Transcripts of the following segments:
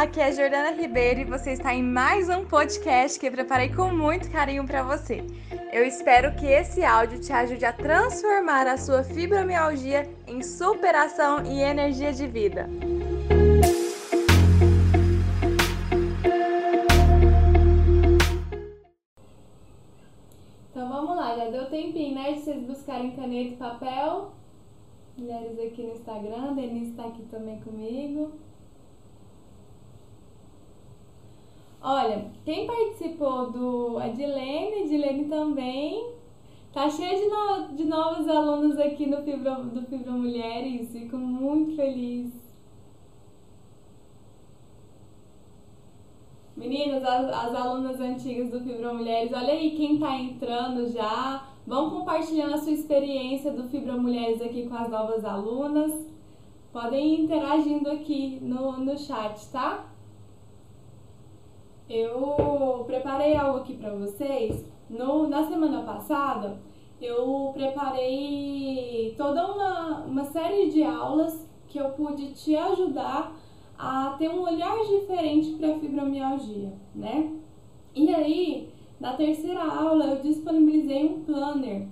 aqui é Jordana Ribeiro e você está em mais um podcast que eu preparei com muito carinho para você. Eu espero que esse áudio te ajude a transformar a sua fibromialgia em superação e energia de vida. Então vamos lá, já deu tempinho, né, de vocês buscarem caneta e papel. Mulheres aqui no Instagram, Denise está aqui também comigo. Olha, quem participou do Adilene, Adilene também, tá cheia de, no, de novos alunos aqui no Fibro, do Fibro Mulheres, fico muito feliz. Meninas, as, as alunas antigas do Fibro Mulheres, olha aí quem tá entrando já, vão compartilhando a sua experiência do Fibro Mulheres aqui com as novas alunas, podem ir interagindo aqui no, no chat, tá? Eu preparei algo aqui para vocês. No, na semana passada, eu preparei toda uma, uma série de aulas que eu pude te ajudar a ter um olhar diferente para a fibromialgia, né? E aí, na terceira aula, eu disponibilizei um planner,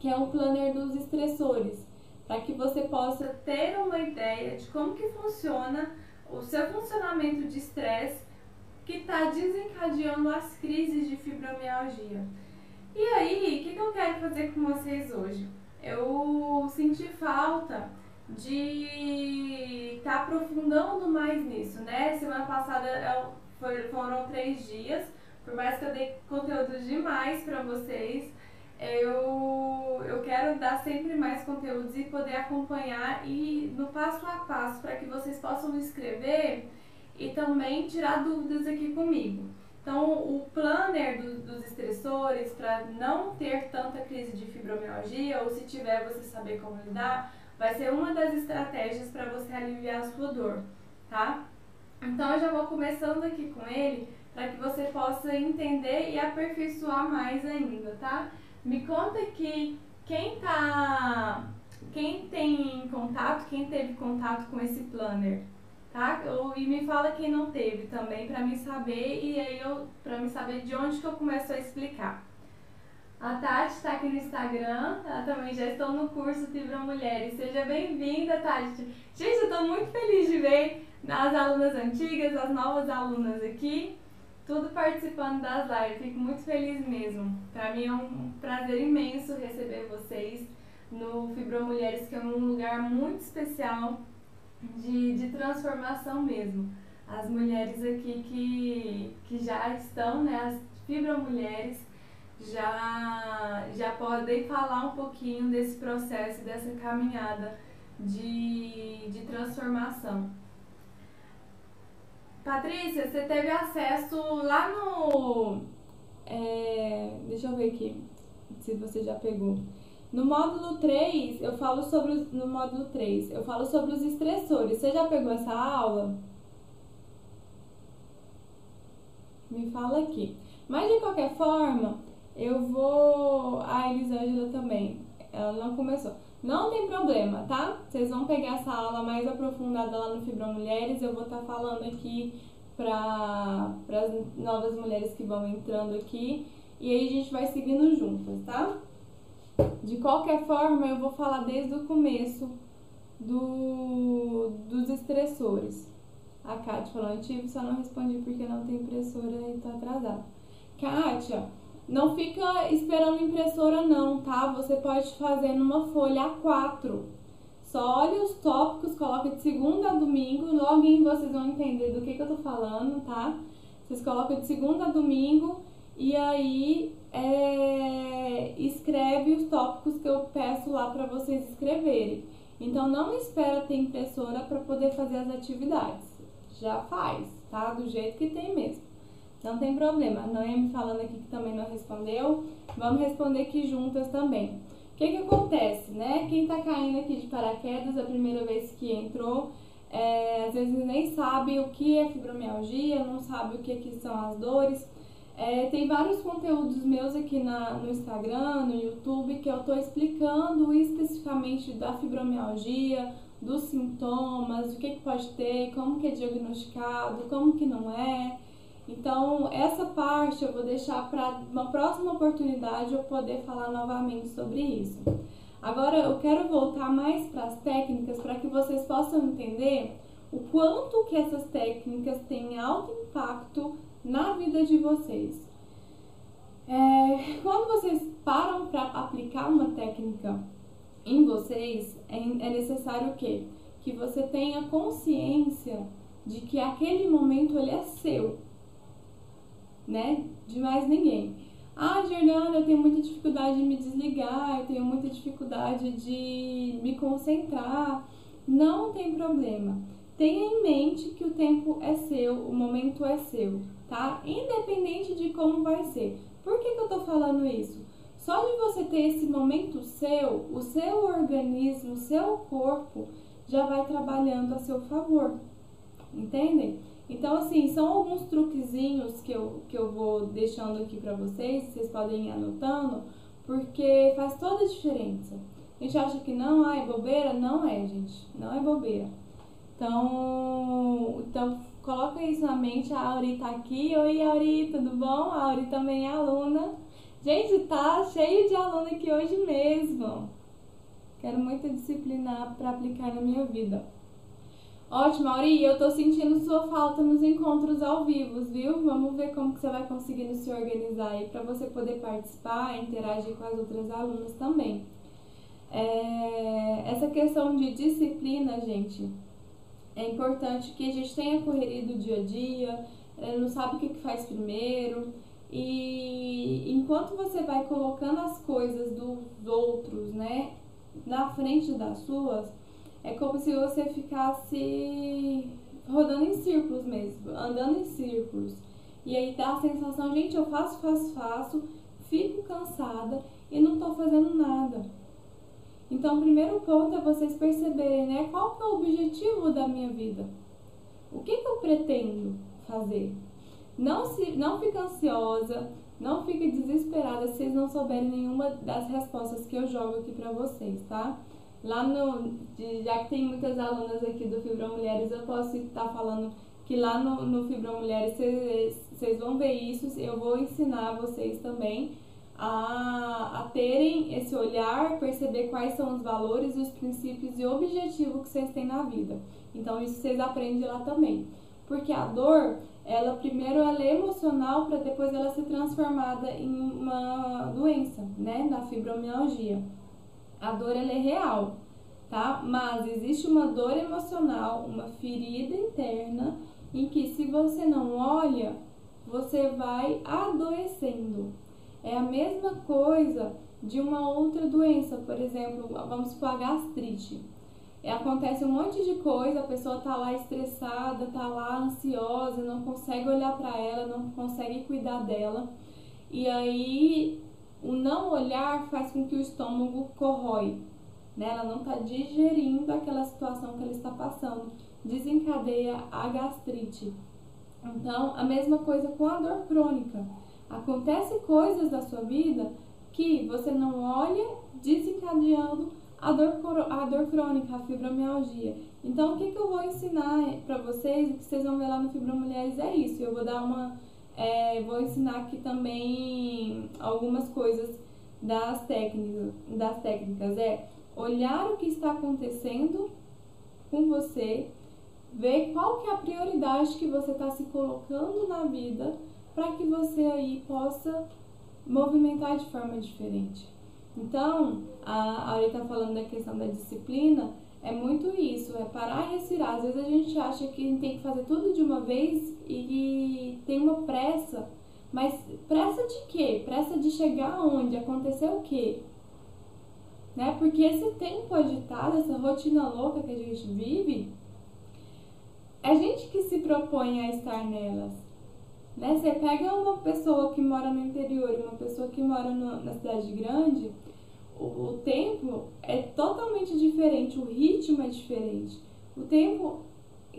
que é um planner dos estressores, para que você possa ter uma ideia de como que funciona o seu funcionamento de estresse que está desencadeando as crises de fibromialgia. E aí, o que, que eu quero fazer com vocês hoje? Eu senti falta de estar tá aprofundando mais nisso, né? Semana passada é foram três dias, por mais que eu dei conteúdo demais para vocês, eu, eu quero dar sempre mais conteúdos e poder acompanhar e no passo a passo para que vocês possam escrever e também tirar dúvidas aqui comigo. Então, o planner do, dos estressores, para não ter tanta crise de fibromialgia, ou se tiver, você saber como lidar, vai ser uma das estratégias para você aliviar a sua dor, tá? Então, eu já vou começando aqui com ele, para que você possa entender e aperfeiçoar mais ainda, tá? Me conta aqui quem tá, quem tem contato, quem teve contato com esse planner tá? e me fala quem não teve também para me saber e aí eu para me saber de onde que eu começo a explicar. A Tati está aqui no Instagram, ela também já estou no curso Fibra Mulheres. Seja bem-vinda, Tati. Gente, eu estou muito feliz de ver as alunas antigas, as novas alunas aqui, tudo participando das lives. Fico muito feliz mesmo. Para mim é um prazer imenso receber vocês no Fibra Mulheres, que é um lugar muito especial de, de transformação mesmo. As mulheres aqui que, que já estão, né, as fibromulheres, já, já podem falar um pouquinho desse processo, dessa caminhada de, de transformação. Patrícia, você teve acesso lá no. É, deixa eu ver aqui se você já pegou. No módulo 3, eu falo sobre os, no módulo 3, eu falo sobre os estressores. Você já pegou essa aula? Me fala aqui. Mas de qualquer forma, eu vou. A Elisângela também. Ela não começou. Não tem problema, tá? Vocês vão pegar essa aula mais aprofundada lá no Fibra Mulheres. Eu vou estar tá falando aqui para as novas mulheres que vão entrando aqui. E aí a gente vai seguindo juntas, tá? De qualquer forma, eu vou falar desde o começo do, dos estressores. A Kátia falou, antigo, só não respondi porque não tem impressora e tá atrasado. Kátia, não fica esperando impressora não, tá? Você pode fazer numa folha A4. Só olha os tópicos, coloca de segunda a domingo, logo vocês vão entender do que, que eu tô falando, tá? Vocês colocam de segunda a domingo e aí é, escreve os tópicos que eu peço lá para vocês escreverem. Então não espera ter impressora para poder fazer as atividades. Já faz, tá? Do jeito que tem mesmo. Não tem problema. A Noemi falando aqui que também não respondeu. Vamos responder aqui juntas também. O que que acontece, né? Quem tá caindo aqui de paraquedas a primeira vez que entrou, é, às vezes nem sabe o que é fibromialgia, não sabe o que, que são as dores. É, tem vários conteúdos meus aqui na, no Instagram, no YouTube, que eu estou explicando especificamente da fibromialgia, dos sintomas, o que, que pode ter, como que é diagnosticado, como que não é. Então, essa parte eu vou deixar para uma próxima oportunidade eu poder falar novamente sobre isso. Agora, eu quero voltar mais para as técnicas para que vocês possam entender o quanto que essas técnicas têm alto impacto na vida de vocês. É, quando vocês param para aplicar uma técnica em vocês, é, é necessário o quê? Que você tenha consciência de que aquele momento ele é seu, né? De mais ninguém. Ah, Jordana, eu tenho muita dificuldade de me desligar, eu tenho muita dificuldade de me concentrar. Não tem problema. Tenha em mente que o tempo é seu, o momento é seu, tá? Independente de como vai ser. Por que, que eu tô falando isso? Só de você ter esse momento seu, o seu organismo, o seu corpo já vai trabalhando a seu favor. Entendem? Então, assim, são alguns truquezinhos que eu, que eu vou deixando aqui para vocês, vocês podem ir anotando, porque faz toda a diferença. A gente acha que não, ah, é bobeira? Não é, gente. Não é bobeira. Então, então coloca isso na mente. A Auri tá aqui. Oi, Auri, tudo bom? A Auri também é aluna. Gente, tá cheio de aluno aqui hoje mesmo. Quero muita disciplina para aplicar na minha vida. Ótimo, Auri, eu tô sentindo sua falta nos encontros ao vivo, viu? Vamos ver como que você vai conseguindo se organizar aí para você poder participar, interagir com as outras alunas também. É... Essa questão de disciplina, gente, é importante que a gente tenha correria do dia a dia, é, não sabe o que, faz primeiro. E enquanto você vai colocando as coisas dos outros, né, na frente das suas, é como se você ficasse rodando em círculos mesmo, andando em círculos. E aí dá a sensação, gente, eu faço, faço, faço, fico cansada e não tô fazendo nada. Então, o primeiro ponto é vocês perceberem, né? Qual que é o objetivo da minha vida? O que, que eu pretendo fazer? Não, se, não fica ansiosa, não fique desesperada se vocês não souberem nenhuma das respostas que eu jogo aqui para vocês, tá? Lá no. Já que tem muitas alunas aqui do Fibra Mulheres, eu posso estar falando que lá no, no Mulheres vocês vão ver isso, eu vou ensinar vocês também a, a terem esse olhar, perceber quais são os valores, os princípios e objetivos que vocês têm na vida. Então, isso vocês aprendem lá também. Porque a dor, ela primeiro ela é emocional para depois ela ser transformada em uma doença, né, na fibromialgia. A dor ela é real, tá? Mas existe uma dor emocional, uma ferida interna em que se você não olha, você vai adoecendo. É a mesma coisa de uma outra doença, por exemplo, vamos supor a gastrite. É, acontece um monte de coisa, a pessoa tá lá estressada, tá lá ansiosa, não consegue olhar para ela, não consegue cuidar dela. E aí o não olhar faz com que o estômago corrói, né? Ela não está digerindo aquela situação que ela está passando, desencadeia a gastrite. Então, a mesma coisa com a dor crônica. Acontece coisas da sua vida que você não olha desencadeando a dor, a dor crônica, a fibromialgia. Então, o que, que eu vou ensinar para vocês, o que vocês vão ver lá no Fibromulheres é isso. Eu vou dar uma. É, vou ensinar aqui também algumas coisas das técnicas, das técnicas. É olhar o que está acontecendo com você, ver qual que é a prioridade que você está se colocando na vida para que você aí possa movimentar de forma diferente. Então, a Aure está falando da questão da disciplina, é muito isso, é parar e respirar. Às vezes a gente acha que tem que fazer tudo de uma vez e tem uma pressa, mas pressa de quê? Pressa de chegar aonde? Acontecer o quê? Né? Porque esse tempo agitado, essa rotina louca que a gente vive, é a gente que se propõe a estar nelas. Né? Você pega uma pessoa que mora no interior e uma pessoa que mora no, na cidade grande, o, o tempo é totalmente diferente, o ritmo é diferente. O tempo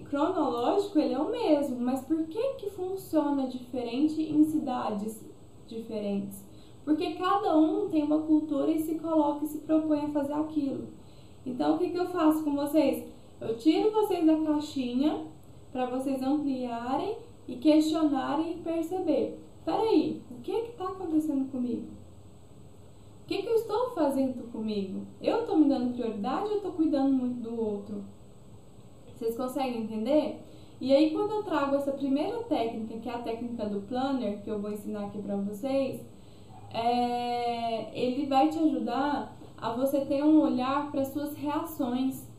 cronológico ele é o mesmo, mas por que que funciona diferente em cidades diferentes? Porque cada um tem uma cultura e se coloca e se propõe a fazer aquilo. Então, o que, que eu faço com vocês? Eu tiro vocês da caixinha para vocês ampliarem e questionarem e perceber. Peraí, o que é está acontecendo comigo? O que, que eu estou fazendo comigo? Eu estou me dando prioridade ou estou cuidando muito do outro? Vocês conseguem entender? E aí, quando eu trago essa primeira técnica, que é a técnica do planner, que eu vou ensinar aqui para vocês, é, ele vai te ajudar a você ter um olhar para suas reações.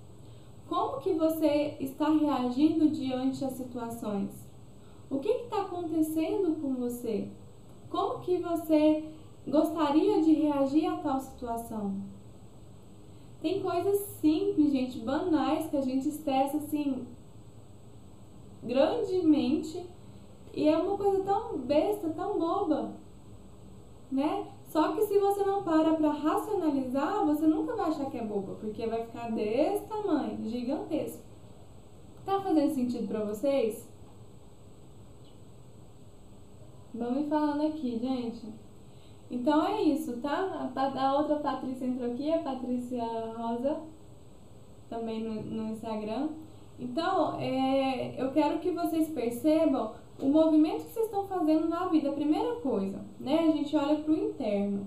Como que você está reagindo diante das situações? O que está acontecendo com você? Como que você gostaria de reagir a tal situação? Tem coisas simples, gente, banais, que a gente estressa assim grandemente e é uma coisa tão besta, tão boba, né? Só que se você não para para racionalizar, você nunca vai achar que é boba, porque vai ficar desse tamanho, gigantesco. Tá fazendo sentido para vocês? Vão me falando aqui, gente. Então é isso, tá? A, a outra Patrícia entrou aqui, a Patrícia Rosa, também no, no Instagram. Então, é, eu quero que vocês percebam o movimento que vocês estão fazendo na vida. Primeira coisa, né? A gente olha para o interno.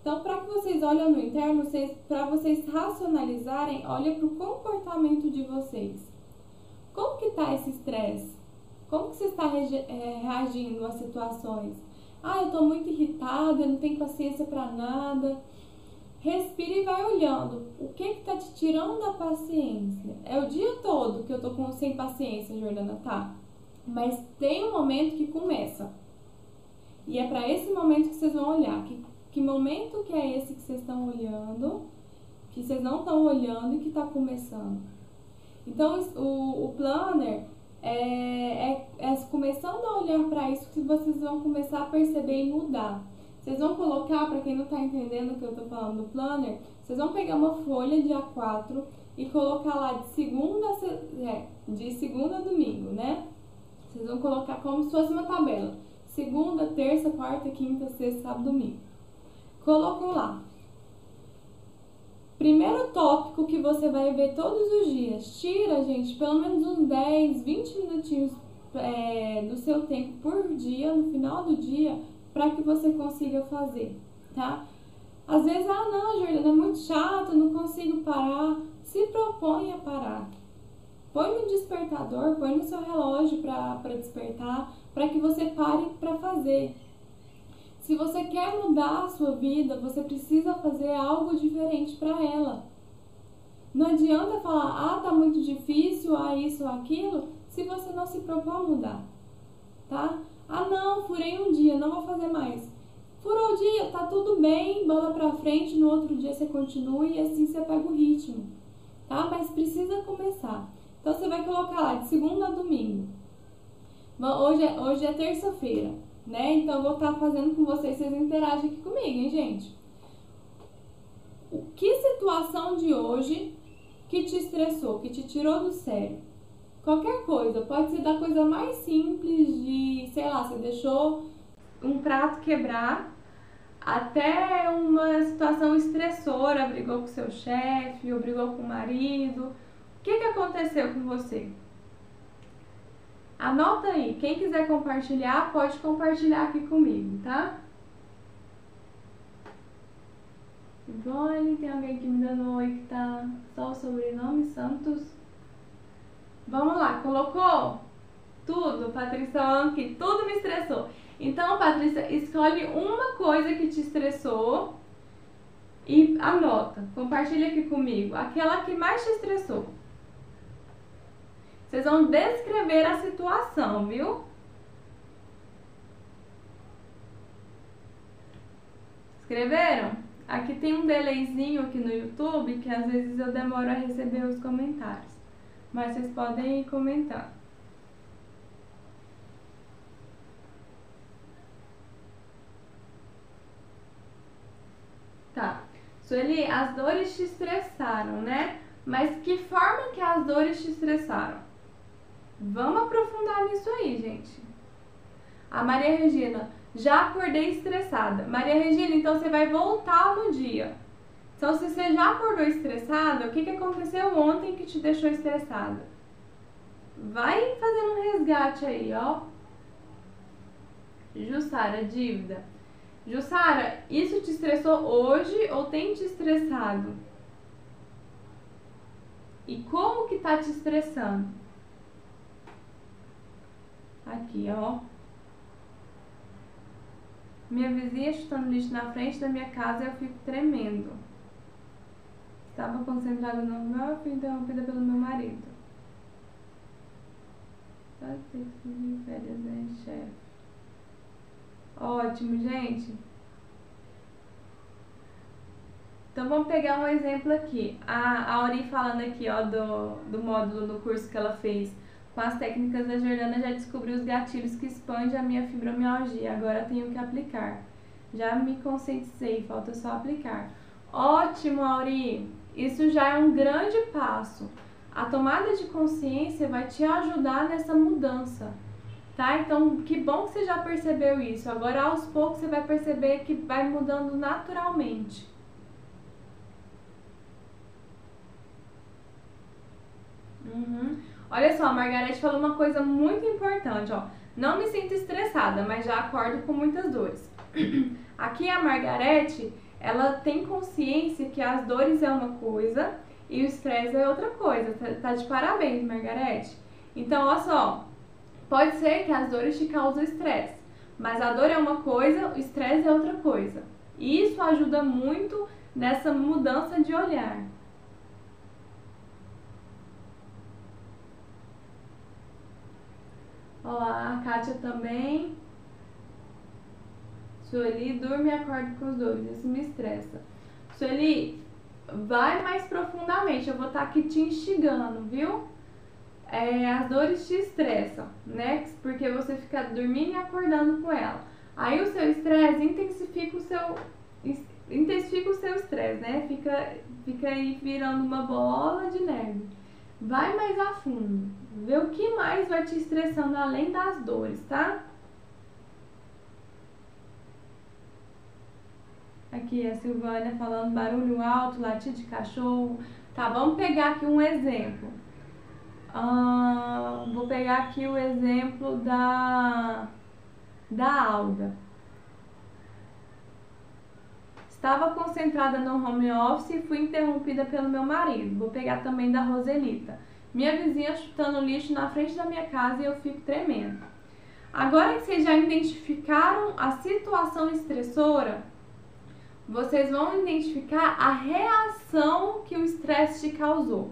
Então, para que vocês olhem no interno, para vocês racionalizarem, olha para o comportamento de vocês. Como que está esse estresse? Como que você está é, reagindo às situações? Ah, eu estou muito irritada, eu não tenho paciência para nada. Respira e vai olhando. O que está te tirando da paciência? É o dia todo que eu com, sem paciência, Jordana, tá? Mas tem um momento que começa. E é para esse momento que vocês vão olhar. Que, que momento que é esse que vocês estão olhando, que vocês não estão olhando e que está começando. Então, o, o planner é, é, é começando a olhar para isso que vocês vão começar a perceber e mudar. Vocês vão colocar, para quem não está entendendo o que eu estou falando do planner, vocês vão pegar uma folha de A4 e colocar lá de segunda é, de segunda a domingo, né? Vocês vão colocar como se fosse uma tabela. Segunda, terça, quarta, quinta, sexta, sábado, domingo. Colocou lá. Primeiro tópico que você vai ver todos os dias. Tira, gente, pelo menos uns 10, 20 minutinhos é, do seu tempo por dia, no final do dia, para que você consiga fazer, tá? Às vezes, ah, não, Jordana, é muito chato, não consigo parar. Se propõe a parar. Põe no despertador, põe no seu relógio para despertar, para que você pare para fazer. Se você quer mudar a sua vida, você precisa fazer algo diferente para ela. Não adianta falar, ah, tá muito difícil, ah, isso, aquilo, se você não se propõe a mudar, tá? Ah, não, furei um dia, não vou fazer mais. Furou o dia, tá tudo bem, bola pra frente, no outro dia você continua e assim você pega o ritmo, tá? Mas precisa começar. Então você vai colocar lá de segunda a domingo. Hoje é, hoje é terça-feira, né? Então eu vou estar fazendo com vocês, vocês interagem aqui comigo, hein, gente? O que situação de hoje que te estressou, que te tirou do sério? Qualquer coisa, pode ser da coisa mais simples de, sei lá, você deixou um prato quebrar até uma situação estressora, brigou com seu chefe, ou brigou com o marido. O que, que aconteceu com você? Anota aí, quem quiser compartilhar, pode compartilhar aqui comigo, tá? Ivone, tem alguém que me dando oi que tá só o sobrenome Santos. Vamos lá, colocou tudo, Patrícia Anki, tudo me estressou. Então, Patrícia, escolhe uma coisa que te estressou e anota, compartilha aqui comigo, aquela que mais te estressou. Vocês vão descrever a situação, viu? Escreveram? Aqui tem um delayzinho aqui no YouTube que às vezes eu demoro a receber os comentários mas vocês podem comentar. Tá. Sueli, as dores te estressaram, né? Mas que forma que as dores te estressaram? Vamos aprofundar nisso aí, gente. A Maria Regina, já acordei estressada. Maria Regina, então você vai voltar no dia. Então, se você já acordou estressada, o que, que aconteceu ontem que te deixou estressada? Vai fazendo um resgate aí, ó. Jussara, dívida. Jussara, isso te estressou hoje ou tem te estressado? E como que tá te estressando? Aqui, ó. Minha vizinha chutando lixo na frente da minha casa e eu fico tremendo. Estava concentrada no meu, fui interrompida pelo meu marido. Férias, né? Ótimo, gente. Então vamos pegar um exemplo aqui. A Auri falando aqui, ó, do, do módulo no curso que ela fez com as técnicas da Jordana, já descobri os gatilhos que expandem a minha fibromialgia. Agora tenho que aplicar. Já me conscientizei, falta só aplicar. Ótimo, Auri! Isso já é um grande passo. A tomada de consciência vai te ajudar nessa mudança, tá? Então, que bom que você já percebeu isso. Agora, aos poucos, você vai perceber que vai mudando naturalmente. Uhum. Olha só, a Margarete falou uma coisa muito importante, ó. Não me sinto estressada, mas já acordo com muitas dores. Aqui a Margarete ela tem consciência que as dores é uma coisa e o estresse é outra coisa. Tá, tá de parabéns, Margarete. Então, olha só, pode ser que as dores te causem estresse, mas a dor é uma coisa, o estresse é outra coisa. E isso ajuda muito nessa mudança de olhar. Ó, a Kátia também. Sueli, durme e acorde com os dores. Isso me estressa. Sueli, vai mais profundamente. Eu vou estar tá aqui te instigando, viu? É, as dores te estressam, né? Porque você fica dormindo e acordando com ela. Aí o seu estresse intensifica o seu intensifica o seu estresse, né? Fica fica aí virando uma bola de neve. Vai mais a fundo. Vê o que mais vai te estressando além das dores, tá? Aqui a Silvânia falando barulho alto, latir de cachorro. Tá, vamos pegar aqui um exemplo. Ah, vou pegar aqui o exemplo da, da Alda. Estava concentrada no home office e fui interrompida pelo meu marido. Vou pegar também da Roselita. Minha vizinha chutando lixo na frente da minha casa e eu fico tremendo. Agora que vocês já identificaram a situação estressora, vocês vão identificar a reação que o estresse te causou.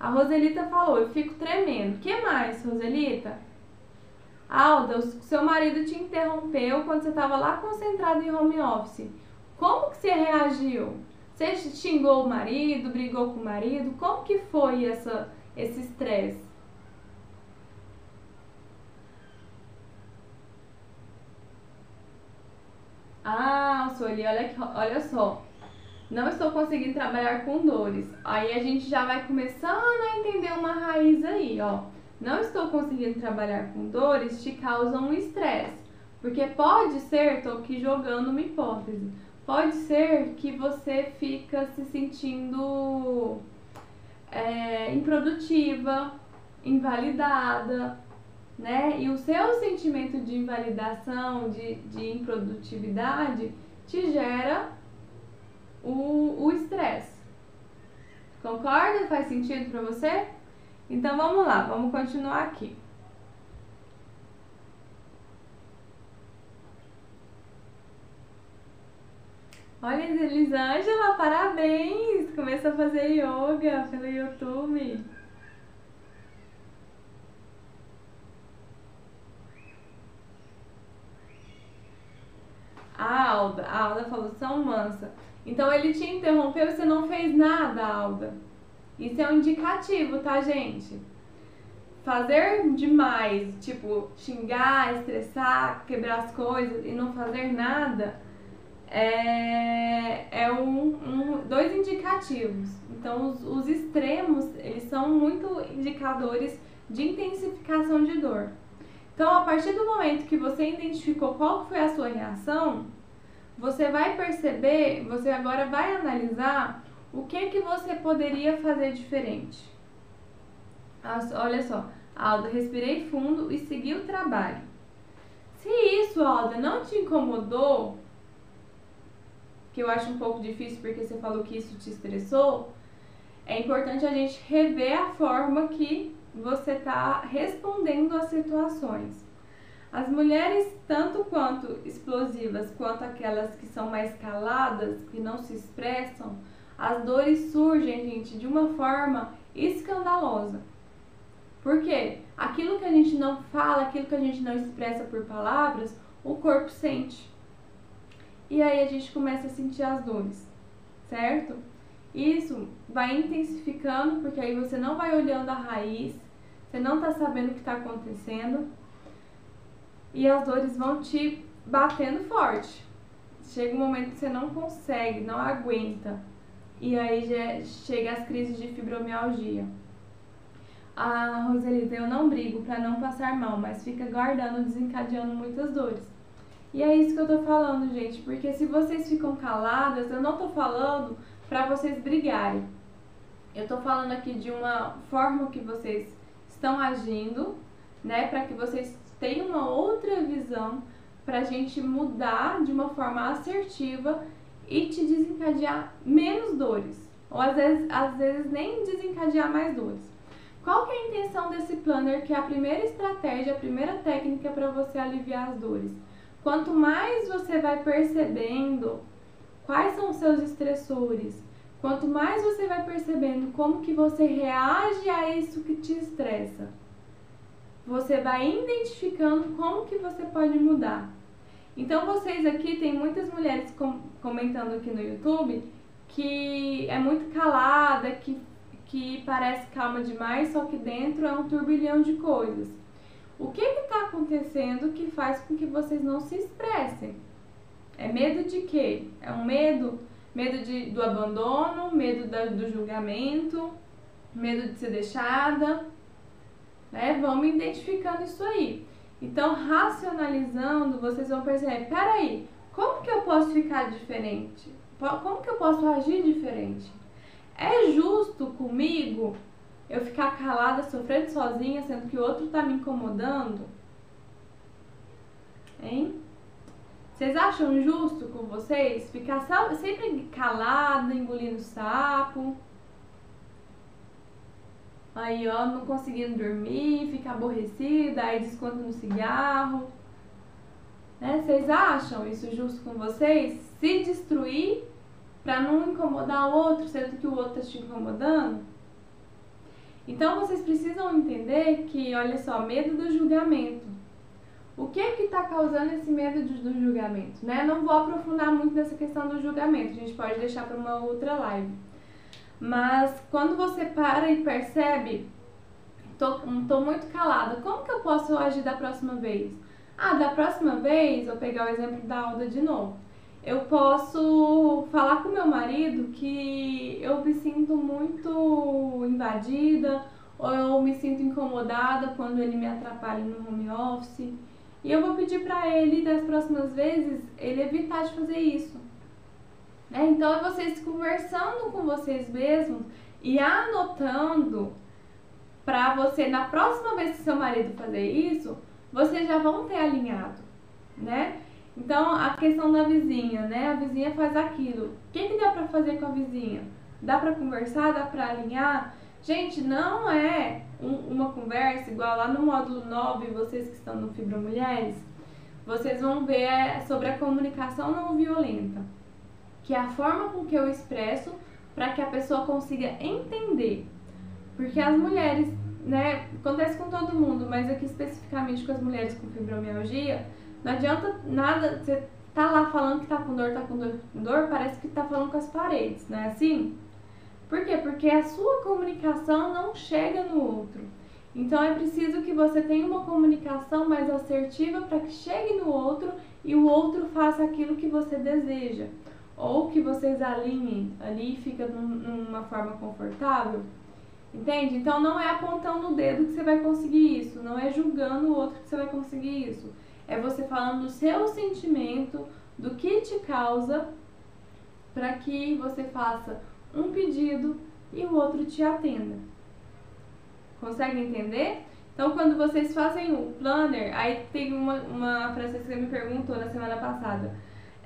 A Roselita falou, eu fico tremendo. O que mais, Roselita? Alda, seu marido te interrompeu quando você estava lá concentrado em home office. Como que você reagiu? Você xingou o marido, brigou com o marido? Como que foi essa, esse estresse? Ah, Sueli, olha, olha só. Não estou conseguindo trabalhar com dores. Aí a gente já vai começando a entender uma raiz aí, ó. Não estou conseguindo trabalhar com dores te causa um estresse. Porque pode ser, estou aqui jogando uma hipótese, pode ser que você fica se sentindo é, improdutiva, invalidada, né? E o seu sentimento de invalidação, de, de improdutividade, te gera o estresse. Concorda? Faz sentido para você? Então vamos lá, vamos continuar aqui. Olha, Elisângela, parabéns! Começou a fazer yoga pelo YouTube. A Alda, a Alda falou, são mansa. Então ele te interrompeu e você não fez nada, Alda. Isso é um indicativo, tá, gente? Fazer demais, tipo, xingar, estressar, quebrar as coisas e não fazer nada, é, é um, um, dois indicativos. Então, os, os extremos, eles são muito indicadores de intensificação de dor. Então, a partir do momento que você identificou qual foi a sua reação, você vai perceber, você agora vai analisar o que que você poderia fazer diferente. Olha só, Alda, respirei fundo e segui o trabalho. Se isso, Alda, não te incomodou, que eu acho um pouco difícil porque você falou que isso te estressou, é importante a gente rever a forma que você está respondendo às situações. As mulheres, tanto quanto explosivas, quanto aquelas que são mais caladas, que não se expressam, as dores surgem, gente, de uma forma escandalosa. Por quê? Aquilo que a gente não fala, aquilo que a gente não expressa por palavras, o corpo sente. E aí a gente começa a sentir as dores, certo? Isso vai intensificando, porque aí você não vai olhando a raiz, você não tá sabendo o que está acontecendo, e as dores vão te batendo forte. Chega um momento que você não consegue, não aguenta, e aí já chega as crises de fibromialgia. A Roselita, eu não brigo para não passar mal, mas fica guardando, desencadeando muitas dores. E é isso que eu tô falando, gente, porque se vocês ficam caladas, eu não tô falando para vocês brigarem. Eu tô falando aqui de uma forma que vocês estão agindo, né, para que vocês tenham uma outra visão pra gente mudar de uma forma assertiva e te desencadear menos dores, ou às vezes, às vezes nem desencadear mais dores. Qual que é a intenção desse planner, que é a primeira estratégia, a primeira técnica para você aliviar as dores? Quanto mais você vai percebendo quais são os seus estressores, quanto mais você vai percebendo como que você reage a isso que te estressa, você vai identificando como que você pode mudar. Então vocês aqui tem muitas mulheres com, comentando aqui no YouTube que é muito calada, que, que parece calma demais, só que dentro é um turbilhão de coisas. O que está acontecendo que faz com que vocês não se expressem? É medo de quê? É um medo, medo de, do abandono, medo da, do julgamento, medo de ser deixada, né? Vamos identificando isso aí. Então, racionalizando, vocês vão perceber, peraí, como que eu posso ficar diferente? Como que eu posso agir diferente? É justo comigo eu ficar calada, sofrendo sozinha, sendo que o outro tá me incomodando? Hein? Vocês acham justo com vocês ficar sempre calada, engolindo sapo? Aí, ó, não conseguindo dormir, fica aborrecida, aí desconta no cigarro. Né? Vocês acham isso justo com vocês? Se destruir para não incomodar o outro, sendo que o outro está te incomodando? Então vocês precisam entender que, olha só, medo do julgamento. O que que está causando esse medo do julgamento? Né? Não vou aprofundar muito nessa questão do julgamento, a gente pode deixar para uma outra live. Mas quando você para e percebe, tô, tô muito calada, como que eu posso agir da próxima vez? Ah, da próxima vez, vou pegar o exemplo da Alda de novo. Eu posso falar com meu marido que eu me sinto muito invadida ou eu me sinto incomodada quando ele me atrapalha no home office. E eu vou pedir para ele das próximas vezes ele evitar de fazer isso. Né? Então é vocês conversando com vocês mesmos e anotando para você, na próxima vez que seu marido fazer isso, vocês já vão ter alinhado, né? Então, a questão da vizinha, né? A vizinha faz aquilo. O que, que dá para fazer com a vizinha? Dá para conversar? Dá para alinhar? Gente, não é um, uma conversa igual lá no módulo 9, vocês que estão no Fibra Mulheres, vocês vão ver é, sobre a comunicação não violenta que é a forma com que eu expresso para que a pessoa consiga entender. Porque as mulheres, né, acontece com todo mundo, mas aqui especificamente com as mulheres com fibromialgia, não adianta nada, você tá lá falando que tá com dor, tá com dor, dor parece que tá falando com as paredes, não é assim? Por quê? Porque a sua comunicação não chega no outro. Então é preciso que você tenha uma comunicação mais assertiva para que chegue no outro e o outro faça aquilo que você deseja ou que vocês alinhem ali e fica numa forma confortável. Entende? Então não é apontando o dedo que você vai conseguir isso, não é julgando o outro que você vai conseguir isso. É você falando do seu sentimento, do que te causa para que você faça um pedido e o outro te atenda. Consegue entender? Então, quando vocês fazem o planner, aí tem uma, uma frase que me perguntou na semana passada.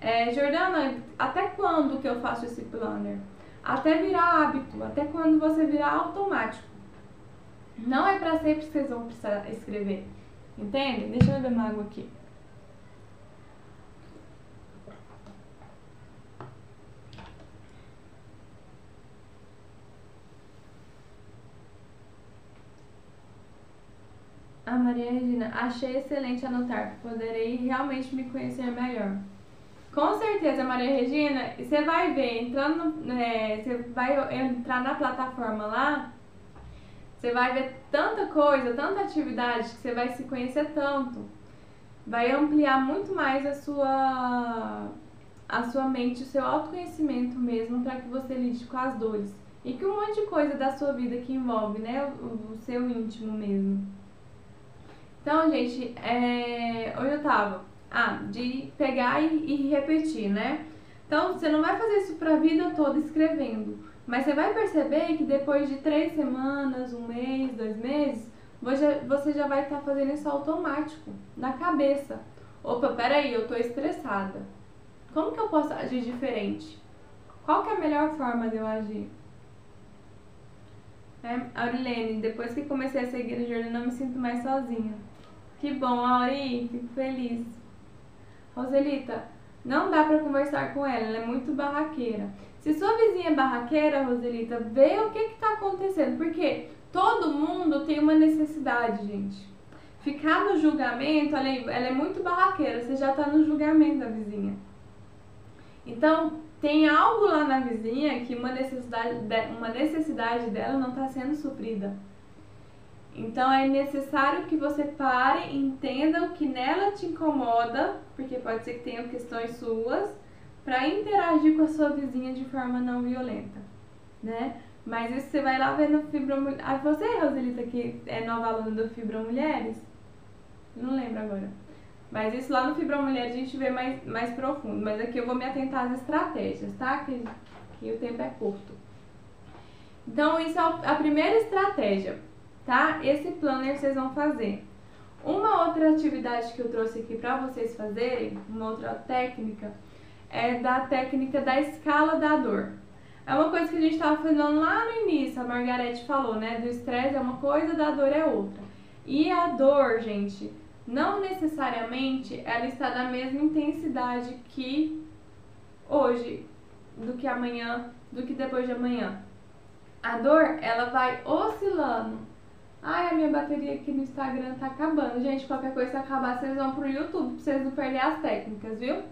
É, Jordana, até quando que eu faço esse planner? Até virar hábito, até quando você virar automático. Não é para sempre que vocês vão precisar escrever. Entende? Deixa eu beber uma água aqui. A Maria Regina, achei excelente anotar. Poderei realmente me conhecer melhor. Com certeza, Maria Regina, você vai ver, entrando, é, você vai entrar na plataforma lá, você vai ver tanta coisa, tanta atividade que você vai se conhecer tanto. Vai ampliar muito mais a sua a sua mente, o seu autoconhecimento mesmo para que você lide com as dores. E que um monte de coisa da sua vida que envolve, né, o, seu íntimo mesmo. Então, gente, é, onde eu tava? Ah, de pegar e, e repetir, né? Então, você não vai fazer isso pra vida toda escrevendo. Mas você vai perceber que depois de três semanas, um mês, dois meses, você já vai estar tá fazendo isso automático, na cabeça. Opa, peraí, eu tô estressada. Como que eu posso agir diferente? Qual que é a melhor forma de eu agir? É, Aurilene, depois que comecei a seguir a Jordana, não me sinto mais sozinha. Que bom, Auri, fico feliz. Roselita, não dá para conversar com ela, ela é muito barraqueira. Se sua vizinha é barraqueira, Roselita, vê o que está acontecendo, porque todo mundo tem uma necessidade, gente. Ficar no julgamento, ela é, ela é muito barraqueira, você já está no julgamento da vizinha. Então, tem algo lá na vizinha que uma necessidade, uma necessidade dela não está sendo suprida. Então é necessário que você pare, entenda o que nela te incomoda, porque pode ser que tenha questões suas, para interagir com a sua vizinha de forma não violenta, né? Mas isso você vai lá ver no Fibra Ah, você, Roselita, que é nova aluna do Fibra Mulheres? Não lembro agora. Mas isso lá no Fibra Mulheres a gente vê mais, mais profundo. Mas aqui eu vou me atentar às estratégias, tá? Que, que o tempo é curto. Então, isso é a primeira estratégia, tá? Esse planner vocês vão fazer. Uma outra atividade que eu trouxe aqui para vocês fazerem, uma outra técnica, é da técnica da escala da dor. É uma coisa que a gente estava fazendo lá no início, a Margarete falou, né? Do estresse é uma coisa, da dor é outra. E a dor, gente, não necessariamente ela está da mesma intensidade que hoje, do que amanhã, do que depois de amanhã. A dor, ela vai oscilando. Ai, a minha bateria aqui no Instagram tá acabando. Gente, qualquer coisa que acabar, vocês vão pro YouTube pra vocês não perderem as técnicas, viu?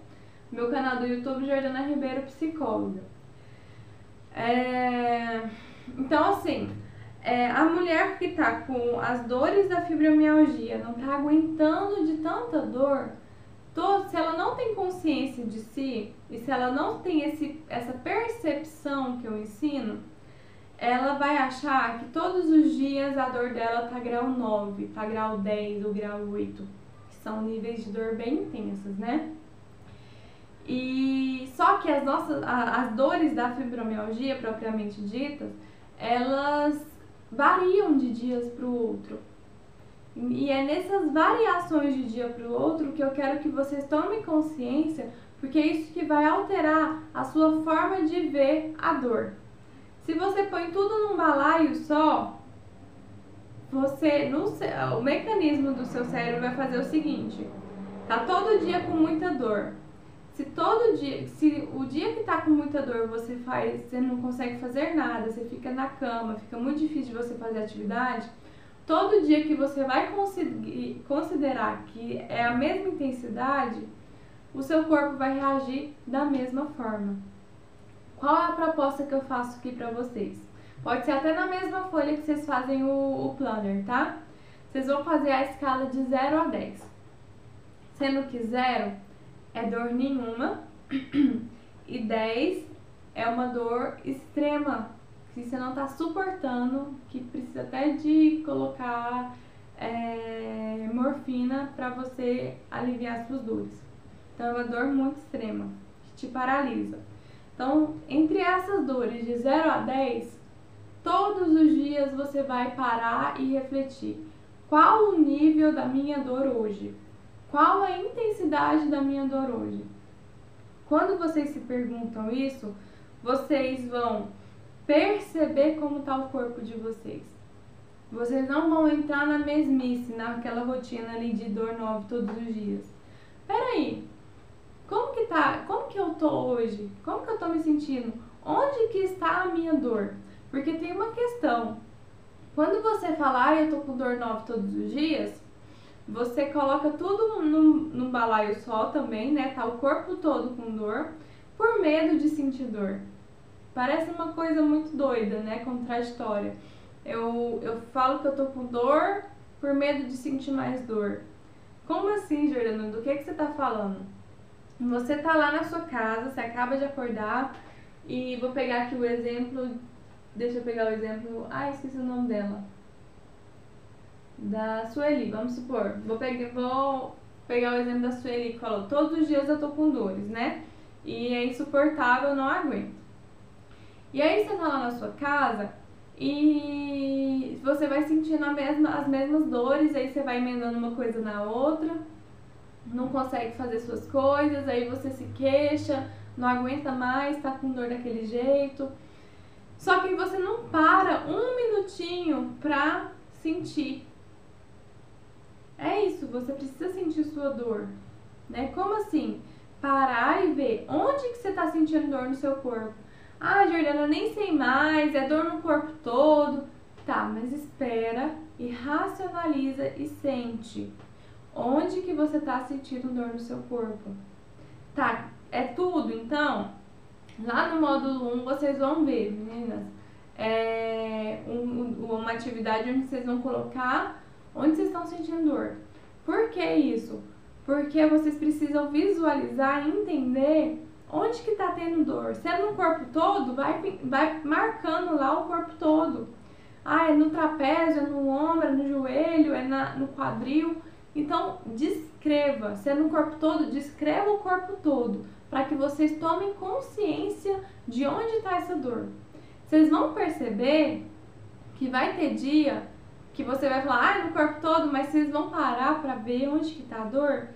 Meu canal do YouTube, Jordana Ribeiro Psicóloga. É... Então, assim, é, a mulher que tá com as dores da fibromialgia, não tá aguentando de tanta dor, to, se ela não tem consciência de si e se ela não tem esse, essa percepção que eu ensino, ela vai achar que todos os dias a dor dela tá grau 9, tá grau 10 ou grau 8, que são níveis de dor bem intensos, né? E só que as nossas as dores da fibromialgia propriamente ditas, elas variam de dias para o outro. E é nessas variações de dia para o outro que eu quero que vocês tomem consciência, porque é isso que vai alterar a sua forma de ver a dor. Se você põe tudo num balaio só, você no, o mecanismo do seu cérebro vai fazer o seguinte: tá todo dia com muita dor. Se todo dia, se o dia que tá com muita dor você faz, você não consegue fazer nada, você fica na cama, fica muito difícil de você fazer atividade, todo dia que você vai conseguir considerar que é a mesma intensidade, o seu corpo vai reagir da mesma forma. Qual é a proposta que eu faço aqui para vocês? Pode ser até na mesma folha que vocês fazem o, o planner, tá? Vocês vão fazer a escala de 0 a 10. Sendo que 0 é dor nenhuma e 10 é uma dor extrema, que você não está suportando, que precisa até de colocar é, morfina para você aliviar suas dores. Então é uma dor muito extrema, que te paralisa. Então, entre essas dores de 0 a 10, todos os dias você vai parar e refletir. Qual o nível da minha dor hoje? Qual a intensidade da minha dor hoje? Quando vocês se perguntam isso, vocês vão perceber como está o corpo de vocês. Vocês não vão entrar na mesmice, naquela rotina ali de dor nova todos os dias. Peraí, como que tá? Como que eu tô hoje? Como que eu tô me sentindo? Onde que está a minha dor? Porque tem uma questão. Quando você falar, ah, eu tô com dor nova todos os dias, você coloca tudo num, num balaio só também, né? Tá o corpo todo com dor, por medo de sentir dor. Parece uma coisa muito doida, né? Contraditória. Eu, eu falo que eu tô com dor por medo de sentir mais dor. Como assim, Jordana? Do que, que você tá falando? Você tá lá na sua casa, você acaba de acordar e vou pegar aqui o exemplo. Deixa eu pegar o exemplo. Ah, esqueci o nome dela. Da Sueli, vamos supor. Vou pegar, vou pegar o exemplo da Sueli que falou: todos os dias eu tô com dores, né? E é insuportável, não aguento. E aí você tá lá na sua casa e você vai sentindo mesma, as mesmas dores, aí você vai emendando uma coisa na outra, não consegue fazer suas coisas, aí você se queixa, não aguenta mais, tá com dor daquele jeito. Só que você não para um minutinho pra sentir. É isso, você precisa sentir sua dor. Né? Como assim? Parar e ver onde que você tá sentindo dor no seu corpo ah, Jordana, nem sei mais, é dor no corpo todo. Tá, mas espera e racionaliza e sente. Onde que você tá sentindo dor no seu corpo? Tá, é tudo, então? Lá no módulo 1 vocês vão ver, meninas, é um, uma atividade onde vocês vão colocar onde vocês estão sentindo dor. Por que isso? Porque vocês precisam visualizar e entender Onde que tá tendo dor? Se é no corpo todo, vai, vai marcando lá o corpo todo. Ah, é no trapézio, é no ombro, é no joelho, é na, no quadril. Então, descreva. Se é no corpo todo, descreva o corpo todo. Para que vocês tomem consciência de onde está essa dor. Vocês vão perceber que vai ter dia que você vai falar, ah, no corpo todo, mas vocês vão parar para ver onde que tá a dor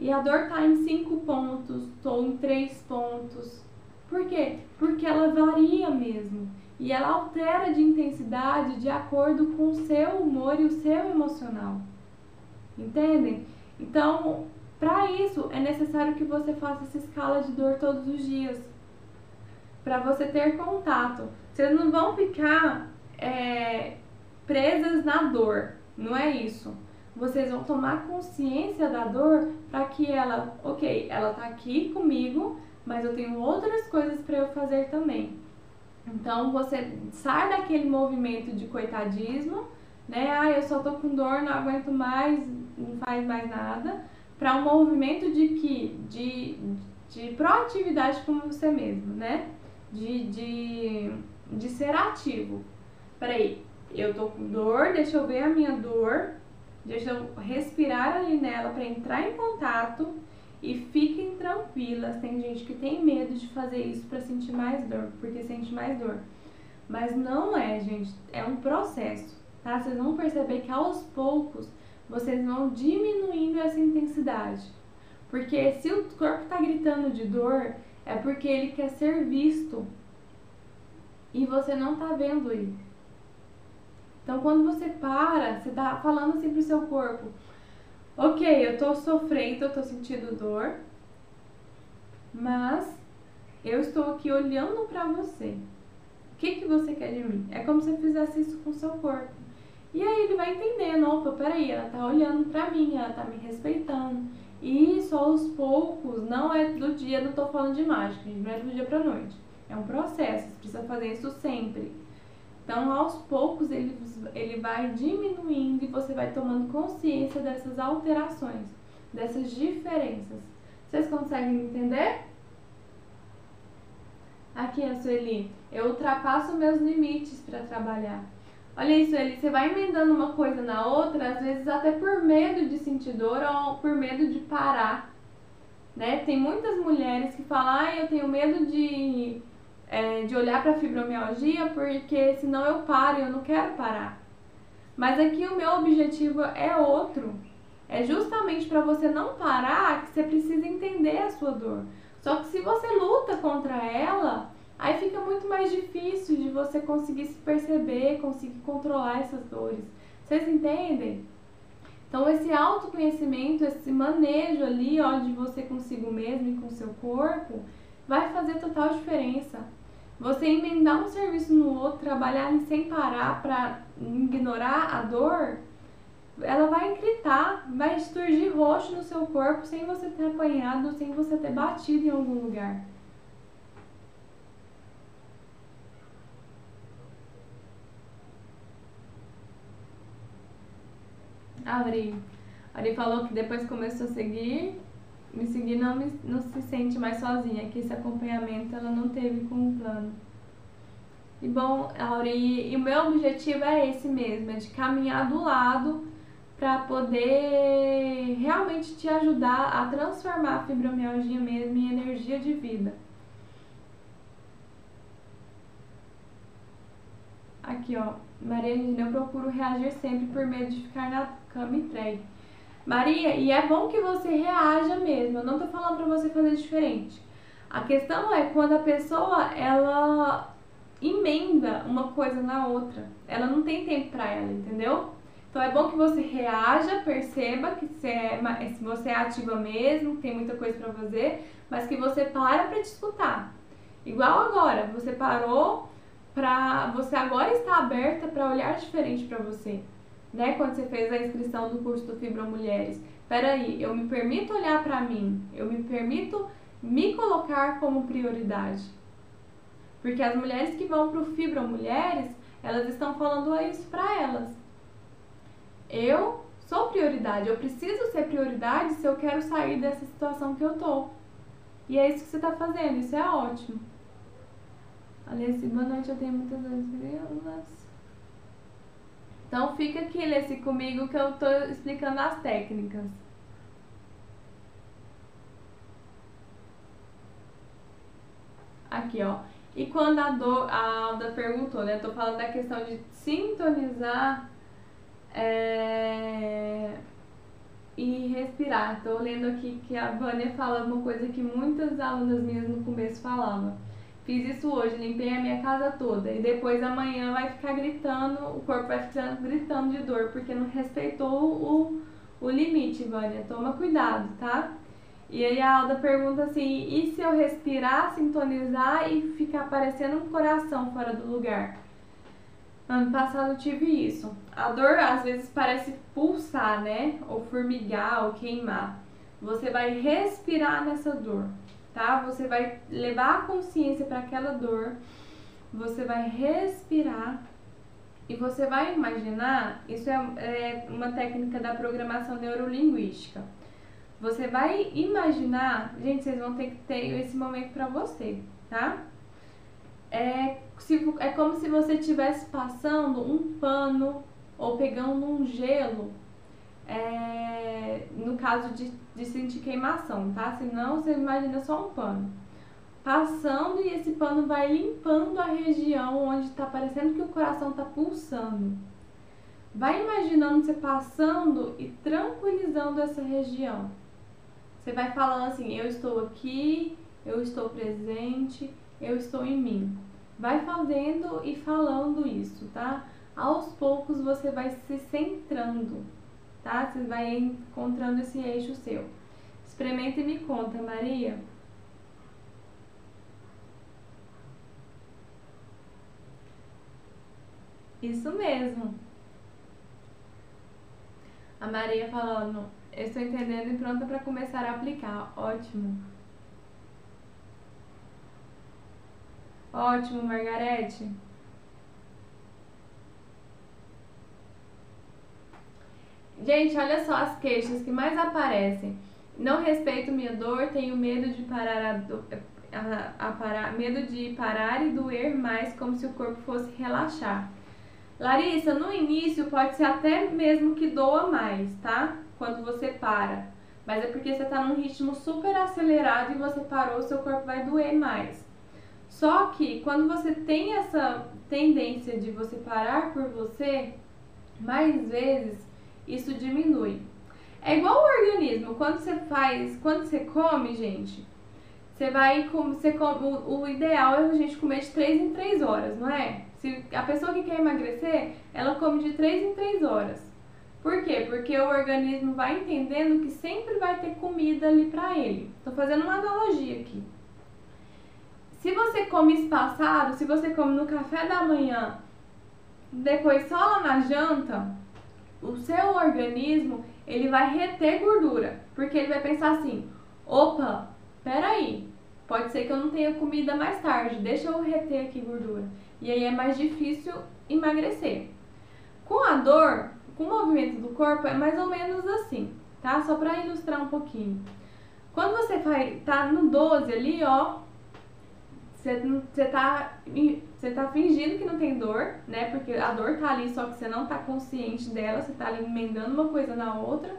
e a dor tá em 5 pontos ou em 3 pontos. Por quê? Porque ela varia mesmo. E ela altera de intensidade de acordo com o seu humor e o seu emocional. Entendem? Então, para isso, é necessário que você faça essa escala de dor todos os dias. Para você ter contato. Vocês não vão ficar é, presas na dor. Não é isso vocês vão tomar consciência da dor para que ela, ok, ela tá aqui comigo, mas eu tenho outras coisas para eu fazer também. Então você sai daquele movimento de coitadismo, né? Ah, eu só tô com dor, não aguento mais, não faz mais nada, para um movimento de que de, de proatividade com você mesmo, né? De, de, de ser ativo. Peraí, eu tô com dor, deixa eu ver a minha dor, Deixa eu respirar ali nela para entrar em contato e fiquem tranquilas. Tem gente que tem medo de fazer isso para sentir mais dor, porque sente mais dor. Mas não é, gente, é um processo, tá? Vocês vão perceber que aos poucos vocês vão diminuindo essa intensidade. Porque se o corpo tá gritando de dor, é porque ele quer ser visto. E você não tá vendo ele. Então, quando você para, você tá falando assim pro seu corpo: Ok, eu tô sofrendo, eu tô sentindo dor, mas eu estou aqui olhando para você. O que, que você quer de mim? É como se você fizesse isso com o seu corpo. E aí ele vai entendendo: opa, peraí, ela tá olhando para mim, ela tá me respeitando. E isso aos poucos, não é do dia, não tô falando de mágica, não é do dia pra noite. É um processo, você precisa fazer isso sempre. Então, aos poucos, ele, ele vai diminuindo e você vai tomando consciência dessas alterações, dessas diferenças. Vocês conseguem entender? Aqui, a Sueli, eu ultrapasso meus limites para trabalhar. Olha isso, Sueli, você vai emendando uma coisa na outra, às vezes até por medo de sentir dor ou por medo de parar. né? Tem muitas mulheres que falam, ah, eu tenho medo de, é, de olhar para fibromialgia porque senão eu paro e eu não quero parar. Mas aqui o meu objetivo é outro. É justamente para você não parar que você precisa entender a sua dor. Só que se você luta contra ela, aí fica muito mais difícil de você conseguir se perceber, conseguir controlar essas dores. Vocês entendem? Então esse autoconhecimento, esse manejo ali, ó, de você consigo mesmo e com seu corpo, vai fazer total diferença. Você emendar um serviço no outro, trabalhar sem parar para ignorar a dor, ela vai gritar, vai surgir roxo no seu corpo sem você ter apanhado, sem você ter batido em algum lugar. Ari. Ari falou que depois começou a seguir, me seguir não, me, não se sente mais sozinha, que esse acompanhamento ela não teve com o plano. E bom, Auri, e o meu objetivo é esse mesmo, é de caminhar do lado para poder realmente te ajudar a transformar a fibromialgia mesmo em energia de vida. Aqui, ó. Maria Regina, eu procuro reagir sempre por medo de ficar na cama entregue. Maria, e é bom que você reaja mesmo. Eu não tô falando para você fazer diferente. A questão é quando a pessoa ela emenda uma coisa na outra. Ela não tem tempo para ela, entendeu? Então é bom que você reaja, perceba que você é, se você é ativa mesmo, tem muita coisa para fazer, mas que você para para te escutar. Igual agora, você parou para você agora está aberta para olhar diferente para você né, quando você fez a inscrição do curso do Fibra Mulheres. Peraí, eu me permito olhar para mim, eu me permito me colocar como prioridade. Porque as mulheres que vão para o Fibra Mulheres, elas estão falando isso para elas. Eu sou prioridade, eu preciso ser prioridade se eu quero sair dessa situação que eu tô. E é isso que você está fazendo, isso é ótimo. Aliás, boa noite, eu tenho muitas vezes. Então fica aqui, Leci, comigo que eu estou explicando as técnicas. Aqui, ó. E quando a, do, a Alda perguntou, né? Eu tô falando da questão de sintonizar é, e respirar. Tô lendo aqui que a Vânia fala uma coisa que muitas alunas minhas no começo falavam. Fiz isso hoje, limpei a minha casa toda. E depois amanhã vai ficar gritando, o corpo vai ficar gritando de dor, porque não respeitou o, o limite, Vânia. Toma cuidado, tá? E aí a Alda pergunta assim: e se eu respirar, sintonizar e ficar parecendo um coração fora do lugar? Ano passado eu tive isso. A dor às vezes parece pulsar, né? Ou formigar, ou queimar. Você vai respirar nessa dor tá? Você vai levar a consciência para aquela dor, você vai respirar e você vai imaginar. Isso é, é uma técnica da programação neurolinguística. Você vai imaginar, gente, vocês vão ter que ter esse momento para você, tá? É, se, é como se você estivesse passando um pano ou pegando um gelo é, no caso de, de sentir queimação, tá? Senão você imagina só um pano. Passando e esse pano vai limpando a região onde está parecendo que o coração está pulsando. Vai imaginando você passando e tranquilizando essa região. Você vai falando assim: eu estou aqui, eu estou presente, eu estou em mim. Vai fazendo e falando isso, tá? Aos poucos você vai se centrando tá? Você vai encontrando esse eixo seu. Experimenta e me conta, Maria. Isso mesmo. A Maria falando, eu estou entendendo e pronta para começar a aplicar. Ótimo. Ótimo, Margarete. Gente, olha só as queixas que mais aparecem. Não respeito minha dor, tenho medo de parar a, do, a, a parar, medo de parar e doer mais, como se o corpo fosse relaxar. Larissa, no início pode ser até mesmo que doa mais, tá? Quando você para. mas é porque você está num ritmo super acelerado e você parou, seu corpo vai doer mais. Só que quando você tem essa tendência de você parar por você, mais vezes isso diminui. É igual o organismo, quando você faz, quando você come, gente, você vai com, você come, o, o ideal é a gente comer de 3 em 3 horas, não é? Se a pessoa que quer emagrecer, ela come de 3 em 3 horas. Por quê? Porque o organismo vai entendendo que sempre vai ter comida ali para ele. Tô fazendo uma analogia aqui. Se você come espaçado, se você come no café da manhã, depois só lá na janta, o seu organismo ele vai reter gordura, porque ele vai pensar assim: opa, peraí, pode ser que eu não tenha comida mais tarde, deixa eu reter aqui gordura. E aí é mais difícil emagrecer. Com a dor, com o movimento do corpo é mais ou menos assim, tá? Só para ilustrar um pouquinho. Quando você tá no 12 ali, ó, você, tá, você tá fingindo que não tem dor, né? Porque a dor tá ali, só que você não tá consciente dela, você tá ali emendando uma coisa na outra.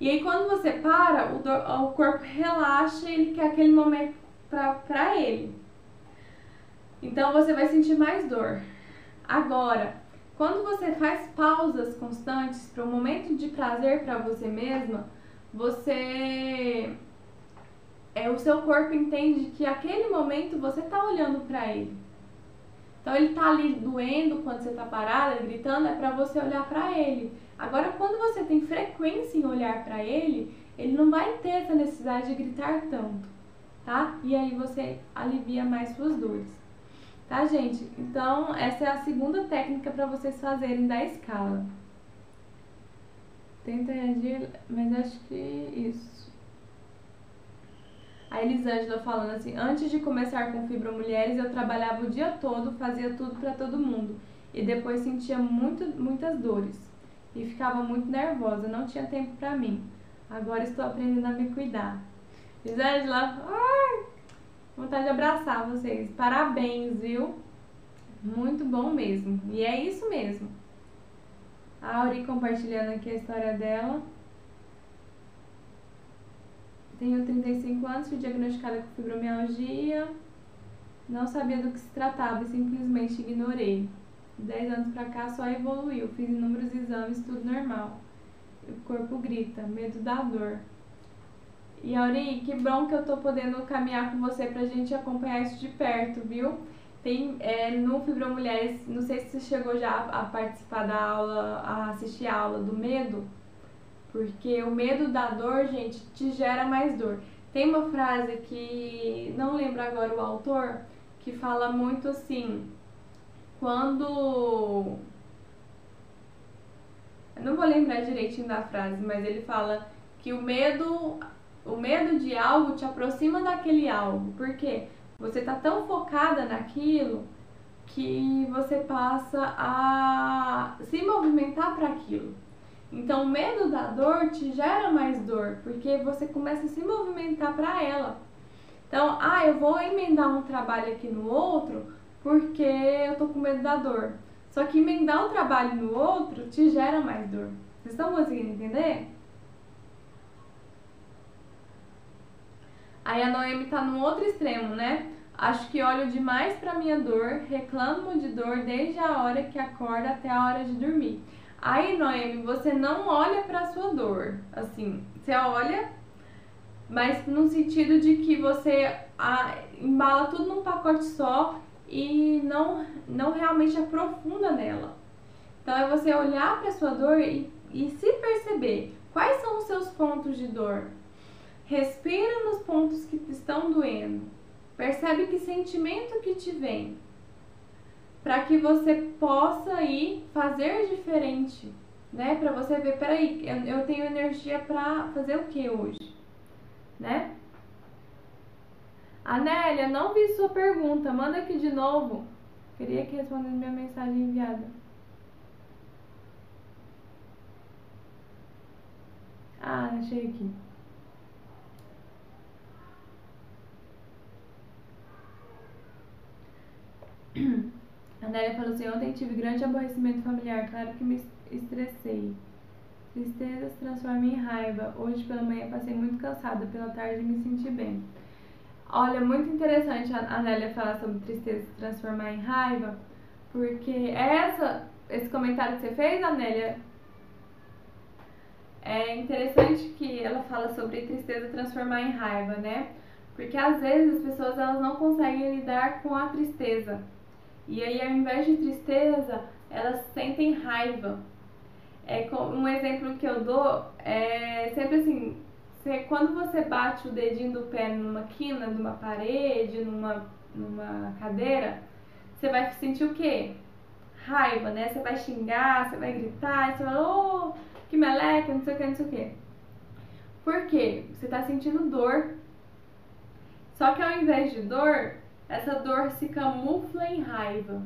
E aí quando você para, o, dor, o corpo relaxa e ele quer aquele momento pra, pra ele. Então você vai sentir mais dor. Agora, quando você faz pausas constantes para um momento de prazer para você mesma, você é o seu corpo entende que aquele momento você tá olhando para ele. Então ele tá ali doendo quando você tá parada, gritando, é para você olhar para ele. Agora quando você tem frequência em olhar para ele, ele não vai ter essa necessidade de gritar tanto, tá? E aí você alivia mais suas dores. Tá, gente? Então, essa é a segunda técnica para vocês fazerem da escala. Tenta reagir, mas acho que isso. A Elisângela falando assim: Antes de começar com Fibra Mulheres, eu trabalhava o dia todo, fazia tudo para todo mundo. E depois sentia muito, muitas dores. E ficava muito nervosa, não tinha tempo para mim. Agora estou aprendendo a me cuidar. Elisângela, ai, Vontade de abraçar vocês. Parabéns, viu? Muito bom mesmo. E é isso mesmo. A Auri compartilhando aqui a história dela. Tenho 35 anos, fui diagnosticada com fibromialgia. Não sabia do que se tratava e simplesmente ignorei. 10 anos pra cá só evoluiu. Fiz inúmeros exames, tudo normal. O corpo grita, medo da dor. E Auri, que bom que eu tô podendo caminhar com você pra gente acompanhar isso de perto, viu? Tem é, no Fibromulheres, não sei se você chegou já a participar da aula, a assistir a aula do medo, porque o medo da dor, gente, te gera mais dor. Tem uma frase que não lembro agora o autor, que fala muito assim, quando. Eu não vou lembrar direitinho da frase, mas ele fala que o medo o medo de algo te aproxima daquele algo. Por quê? Você tá tão focada naquilo que você passa a se movimentar para aquilo. Então, o medo da dor te gera mais dor, porque você começa a se movimentar para ela. Então, ah, eu vou emendar um trabalho aqui no outro porque eu tô com medo da dor. Só que emendar um trabalho no outro te gera mais dor. Vocês estão conseguindo entender? Aí a Noemi tá no outro extremo, né? Acho que olho demais para minha dor, reclamo de dor desde a hora que acorda até a hora de dormir. Aí, Noemi, você não olha para sua dor, assim, você olha, mas no sentido de que você a, embala tudo num pacote só e não, não realmente aprofunda nela. Então é você olhar para sua dor e, e se perceber quais são os seus pontos de dor. Respira nos pontos que estão doendo. Percebe que sentimento que te vem. Para que você possa ir fazer diferente, né? Para você ver, peraí, eu, eu tenho energia para fazer o que hoje, né? Anélia, não vi sua pergunta. Manda aqui de novo. Queria que respondesse minha mensagem enviada. Ah, achei aqui. A Nélia falou assim: ontem tive grande aborrecimento familiar, claro que me estressei. Tristeza se transforma em raiva. Hoje pela manhã passei muito cansada, pela tarde me senti bem. Olha, muito interessante a Nélia falar sobre tristeza se transformar em raiva, porque essa, esse comentário que você fez, Anélia, é interessante que ela fala sobre tristeza transformar em raiva, né? Porque às vezes as pessoas elas não conseguem lidar com a tristeza. E aí ao invés de tristeza, elas sentem raiva. É um exemplo que eu dou é sempre assim, você, quando você bate o dedinho do pé numa quina, numa parede, numa, numa cadeira, você vai sentir o quê? Raiva, né? Você vai xingar, você vai gritar, você vai, oh, que meleca, não sei o que, não sei o que. Por quê? Você está sentindo dor. Só que ao invés de dor, essa dor se camufla em raiva.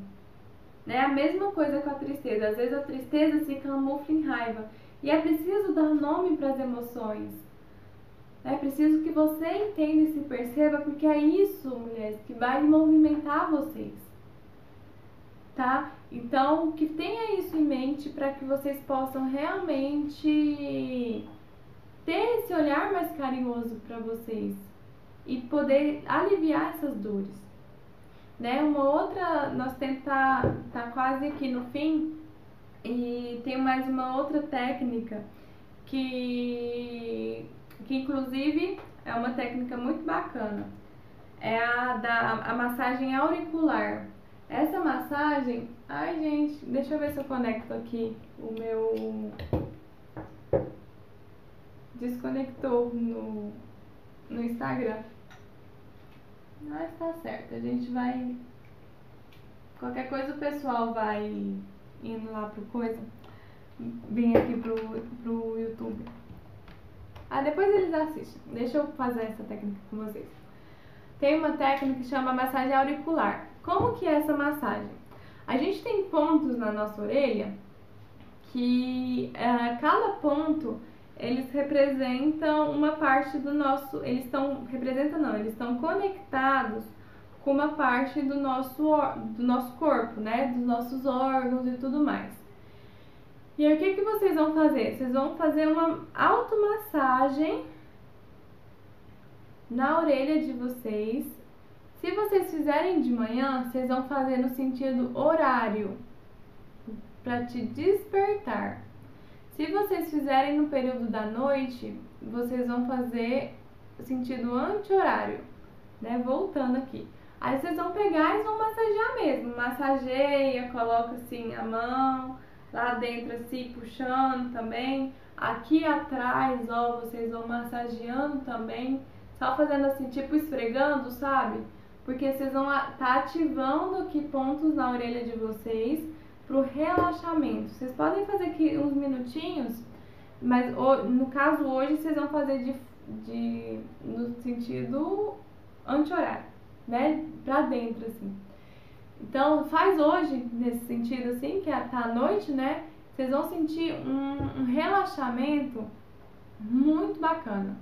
Né? A mesma coisa com a tristeza. Às vezes a tristeza se camufla em raiva. E é preciso dar nome para as emoções. É preciso que você entenda e se perceba, porque é isso, mulheres, que vai movimentar vocês. Tá? Então, que tenha isso em mente para que vocês possam realmente ter esse olhar mais carinhoso para vocês e poder aliviar essas dores. Né? Uma outra, nós temos tá, tá quase aqui no fim e tem mais uma outra técnica que que inclusive é uma técnica muito bacana. É a da a massagem auricular. Essa massagem, ai gente, deixa eu ver se eu conecto aqui o meu desconectou no no Instagram. Mas tá certo, a gente vai qualquer coisa o pessoal vai indo lá pro coisa, vem aqui pro, pro YouTube. Ah, depois eles assistem. Deixa eu fazer essa técnica com vocês. Tem uma técnica que chama massagem auricular. Como que é essa massagem? A gente tem pontos na nossa orelha que é, cada ponto eles representam uma parte do nosso, eles estão representam não, eles estão conectados com uma parte do nosso do nosso corpo, né, dos nossos órgãos e tudo mais. E aí o que, que vocês vão fazer? Vocês vão fazer uma automassagem na orelha de vocês. Se vocês fizerem de manhã, vocês vão fazer no sentido horário, para te despertar. Se vocês fizerem no período da noite, vocês vão fazer sentido anti-horário, né? Voltando aqui. Aí vocês vão pegar e vão massagear mesmo. Massageia, coloca assim a mão lá dentro assim, puxando também. Aqui atrás, ó, vocês vão massageando também, só fazendo assim, tipo esfregando, sabe? Porque vocês vão estar tá ativando aqui pontos na orelha de vocês pro relaxamento. Vocês podem fazer aqui uns minutinhos, mas no caso hoje vocês vão fazer de, de no sentido anti-horário, né? Pra dentro, assim. Então, faz hoje, nesse sentido assim, que é, tá à noite, né? Vocês vão sentir um, um relaxamento muito bacana.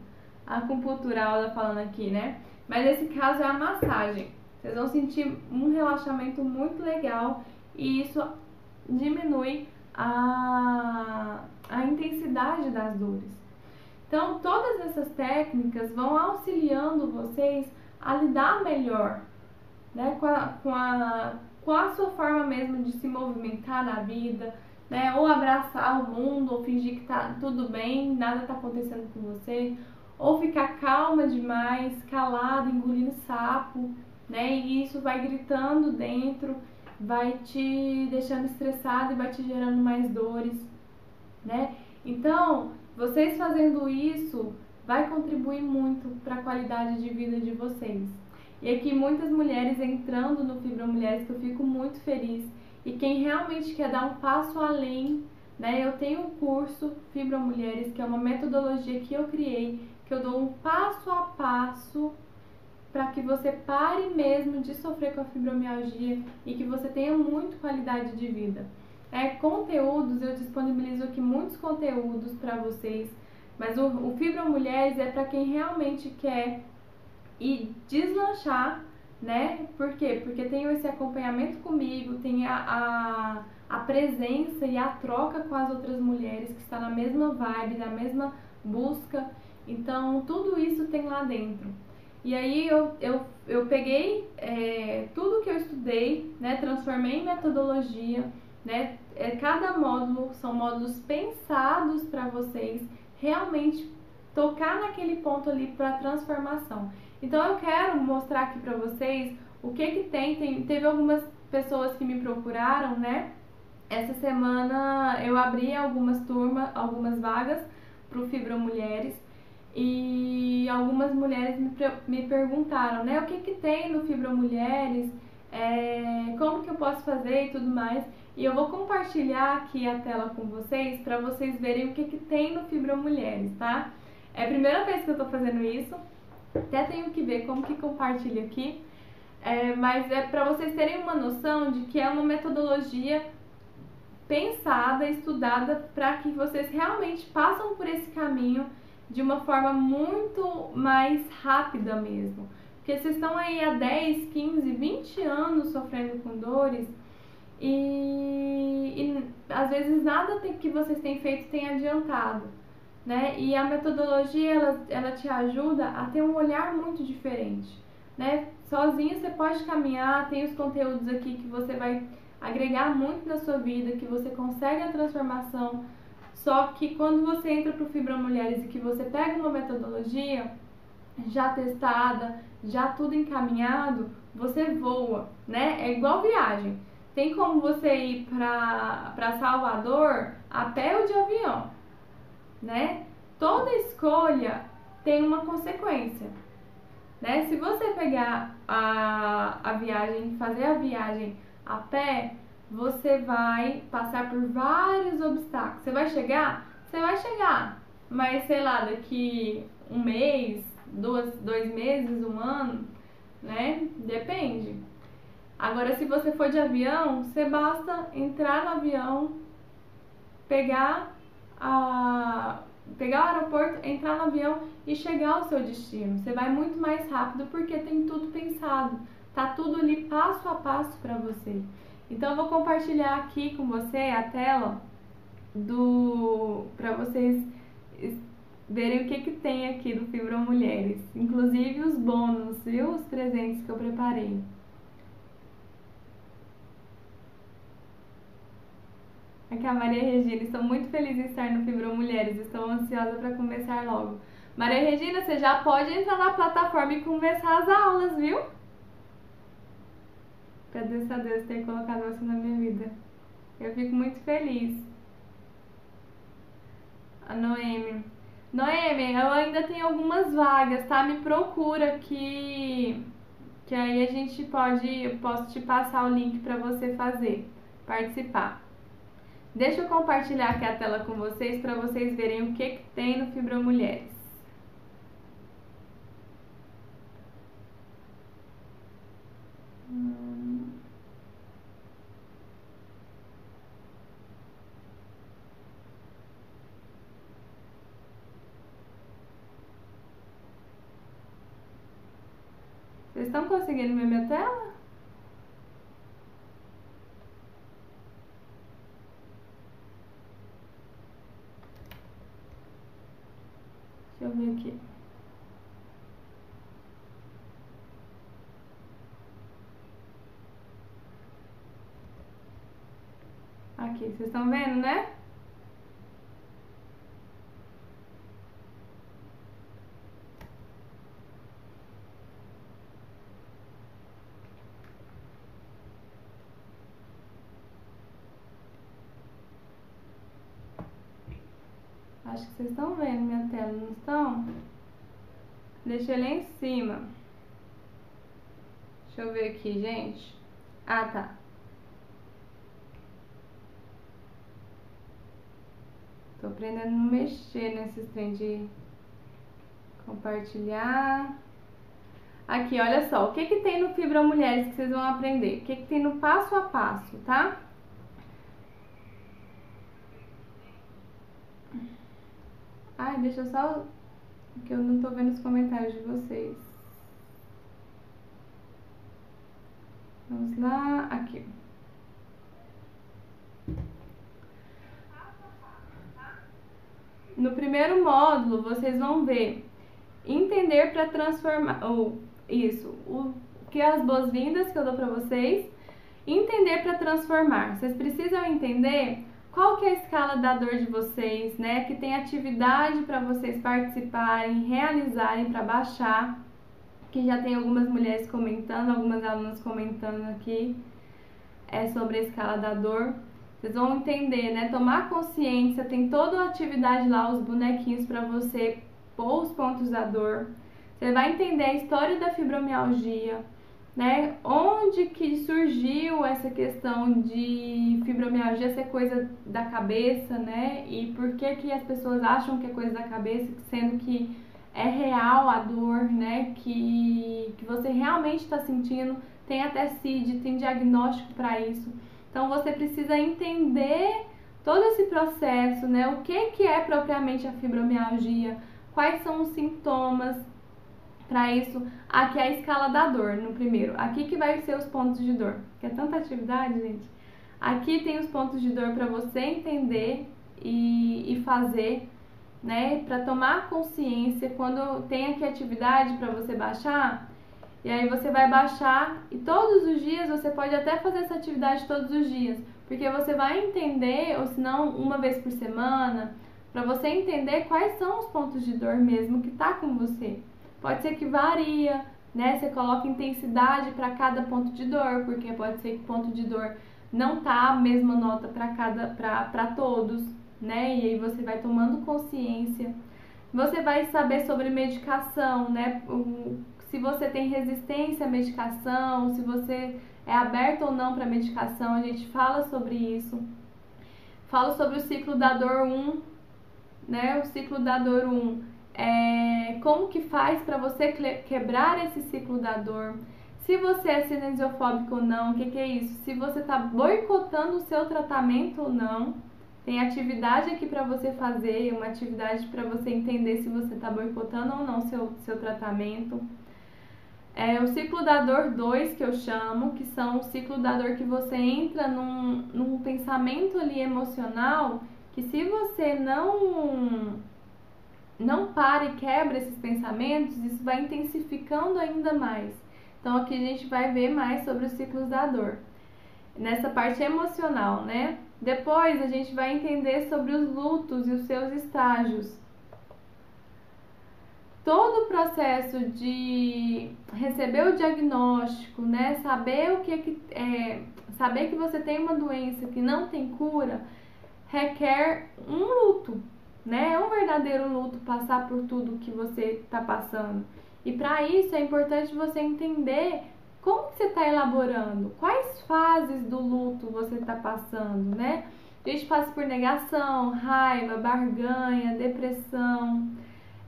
A acupuntural tá falando aqui, né? Mas esse caso é a massagem. Vocês vão sentir um relaxamento muito legal e isso diminui a, a intensidade das dores. Então, todas essas técnicas vão auxiliando vocês a lidar melhor né, com, a, com, a, com a sua forma mesmo de se movimentar na vida, né, ou abraçar o mundo, ou fingir que tá tudo bem, nada tá acontecendo com você, ou ficar calma demais, calado, engolindo sapo, né, e isso vai gritando dentro, vai te deixando estressado e vai te gerando mais dores, né? Então, vocês fazendo isso vai contribuir muito para a qualidade de vida de vocês. E aqui muitas mulheres entrando no Fibra Mulheres, que eu fico muito feliz. E quem realmente quer dar um passo além, né? Eu tenho um curso Fibra Mulheres, que é uma metodologia que eu criei, que eu dou um passo a passo para que você pare mesmo de sofrer com a fibromialgia e que você tenha muito qualidade de vida. É, conteúdos, eu disponibilizo aqui muitos conteúdos para vocês, mas o, o Fibra Mulheres é para quem realmente quer e deslanchar, né? Por quê? Porque tem esse acompanhamento comigo, tem a, a a presença e a troca com as outras mulheres que está na mesma vibe, na mesma busca. Então, tudo isso tem lá dentro. E aí eu, eu, eu peguei é, tudo que eu estudei, né, transformei em metodologia, né, é, cada módulo são módulos pensados para vocês realmente tocar naquele ponto ali para transformação. Então eu quero mostrar aqui para vocês o que que tem, tem, teve algumas pessoas que me procuraram, né? Essa semana eu abri algumas turmas, algumas vagas para o Fibra Mulheres e algumas mulheres me, me perguntaram, né, o que que tem no Fibra Mulheres, é, como que eu posso fazer e tudo mais. E eu vou compartilhar aqui a tela com vocês para vocês verem o que que tem no Fibra Mulheres, tá? É a primeira vez que eu tô fazendo isso, até tenho que ver como que compartilha aqui, é, mas é para vocês terem uma noção de que é uma metodologia pensada, estudada para que vocês realmente passam por esse caminho de uma forma muito mais rápida mesmo. Porque vocês estão aí há 10, 15, 20 anos sofrendo com dores e, e às vezes nada que vocês têm feito tem adiantado. Né? E a metodologia ela, ela te ajuda a ter um olhar muito diferente. Né? Sozinho você pode caminhar, tem os conteúdos aqui que você vai agregar muito na sua vida, que você consegue a transformação. Só que quando você entra para o Fibra Mulheres e que você pega uma metodologia já testada, já tudo encaminhado, você voa, né? É igual viagem. Tem como você ir para Salvador a pé ou de avião, né? Toda escolha tem uma consequência, né? Se você pegar a, a viagem, fazer a viagem a pé, você vai passar por vários obstáculos. Você vai chegar? Você vai chegar, mas sei lá, daqui um mês, duas, dois meses, um ano, né? Depende. Agora, se você for de avião, você basta entrar no avião, pegar a pegar o aeroporto, entrar no avião e chegar ao seu destino. Você vai muito mais rápido porque tem tudo pensado. Tá tudo ali passo a passo para você. Então eu vou compartilhar aqui com você a tela do para vocês verem o que que tem aqui do Fibra Mulheres, inclusive os bônus, viu? Os presentes que eu preparei. Aqui a Maria Regina, estou muito feliz em estar no Fibra Mulheres, estou ansiosa para começar logo. Maria Regina, você já pode entrar na plataforma e começar as aulas, viu? Agradeço a Deus ter colocado você na minha vida. Eu fico muito feliz. A Noemi. Noemi, eu ainda tenho algumas vagas, tá? Me procura que que aí a gente pode, eu posso te passar o link para você fazer, participar. Deixa eu compartilhar aqui a tela com vocês para vocês verem o que, que tem no Fibra Vocês estão conseguindo ver minha tela? Deixa eu ver aqui. Aqui, vocês estão vendo, né? Acho que vocês estão vendo minha tela, não estão? Deixei lá em cima. Deixa eu ver aqui, gente. Ah, tá. Tô aprendendo a não mexer nesses trem de compartilhar. Aqui, olha só, o que que tem no Fibra Mulheres que vocês vão aprender? O que que tem no passo a passo, tá? Ai, deixa só... que eu não tô vendo os comentários de vocês. Vamos lá, aqui. No primeiro módulo vocês vão ver entender para transformar, ou isso, o que é as boas-vindas que eu dou para vocês, entender para transformar. Vocês precisam entender qual que é a escala da dor de vocês, né? Que tem atividade para vocês participarem, realizarem para baixar. Que já tem algumas mulheres comentando, algumas alunas comentando aqui é sobre a escala da dor. Vocês vão entender, né? Tomar consciência, tem toda a atividade lá, os bonequinhos para você pôr os pontos da dor. Você vai entender a história da fibromialgia, né? Onde que surgiu essa questão de fibromialgia ser coisa da cabeça, né? E por que que as pessoas acham que é coisa da cabeça, sendo que é real a dor, né? Que, que você realmente está sentindo, tem até CID, tem diagnóstico para isso. Então você precisa entender todo esse processo, né? O que, que é propriamente a fibromialgia, quais são os sintomas, para isso, aqui é a escala da dor no primeiro. Aqui que vai ser os pontos de dor. Que é tanta atividade, gente. Aqui tem os pontos de dor para você entender e, e fazer, né? Para tomar consciência quando tem aqui atividade para você baixar. E aí você vai baixar e todos os dias você pode até fazer essa atividade todos os dias, porque você vai entender, ou se não, uma vez por semana, para você entender quais são os pontos de dor mesmo que tá com você. Pode ser que varia, né? Você coloca intensidade para cada ponto de dor, porque pode ser que o ponto de dor não tá a mesma nota para cada para todos, né? E aí você vai tomando consciência. Você vai saber sobre medicação, né? Se você tem resistência à medicação, se você é aberto ou não para medicação, a gente fala sobre isso. Falo sobre o ciclo da dor 1, né? O ciclo da dor 1 é, como que faz para você quebrar esse ciclo da dor. Se você é cinesiofóbico ou não, o que, que é isso? Se você está boicotando o seu tratamento ou não, tem atividade aqui para você fazer, uma atividade para você entender se você está boicotando ou não seu, seu tratamento. É o ciclo da dor 2, que eu chamo, que são o ciclo da dor que você entra num, num pensamento ali emocional, que se você não não para e quebra esses pensamentos, isso vai intensificando ainda mais. Então aqui a gente vai ver mais sobre os ciclos da dor. Nessa parte emocional, né? Depois a gente vai entender sobre os lutos e os seus estágios. Todo o processo de receber o diagnóstico, né? Saber o que é que é, saber que você tem uma doença que não tem cura, requer um luto, né? É um verdadeiro luto passar por tudo que você está passando. E para isso é importante você entender como você está elaborando, quais fases do luto você está passando, né? A gente passa por negação, raiva, barganha, depressão,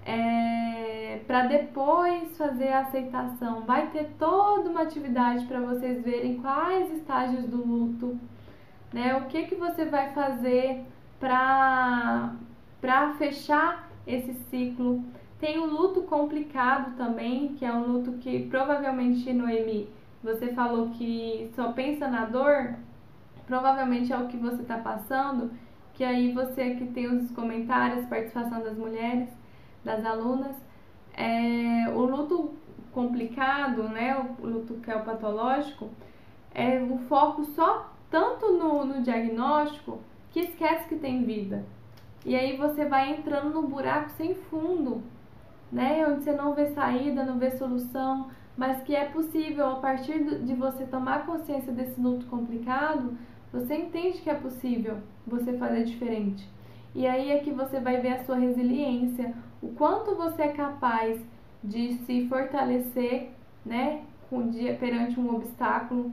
é, para depois fazer a aceitação. Vai ter toda uma atividade para vocês verem quais estágios do luto, né? O que que você vai fazer para para fechar esse ciclo. Tem o luto complicado também, que é um luto que provavelmente, Noemi, você falou que só pensa na dor, provavelmente é o que você está passando, que aí você que tem os comentários, participação das mulheres, das alunas, é, o luto complicado, né, o luto que é o patológico, é o foco só tanto no, no diagnóstico que esquece que tem vida. E aí você vai entrando num buraco sem fundo, né? Onde você não vê saída, não vê solução, mas que é possível a partir de você tomar consciência desse luto complicado, você entende que é possível você fazer diferente. E aí é que você vai ver a sua resiliência, o quanto você é capaz de se fortalecer, né, com dia perante um obstáculo.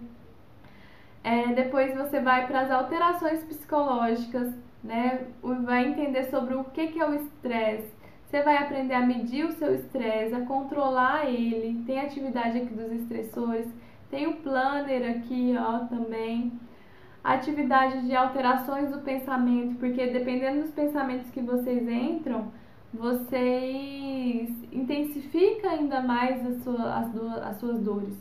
É, depois você vai para as alterações psicológicas, né? Vai entender sobre o que, que é o estresse. Você vai aprender a medir o seu estresse, a controlar ele. Tem atividade aqui dos estressores. Tem o planner aqui, ó, também. Atividade de alterações do pensamento, porque dependendo dos pensamentos que vocês entram, vocês intensificam ainda mais as, sua, as, as suas dores.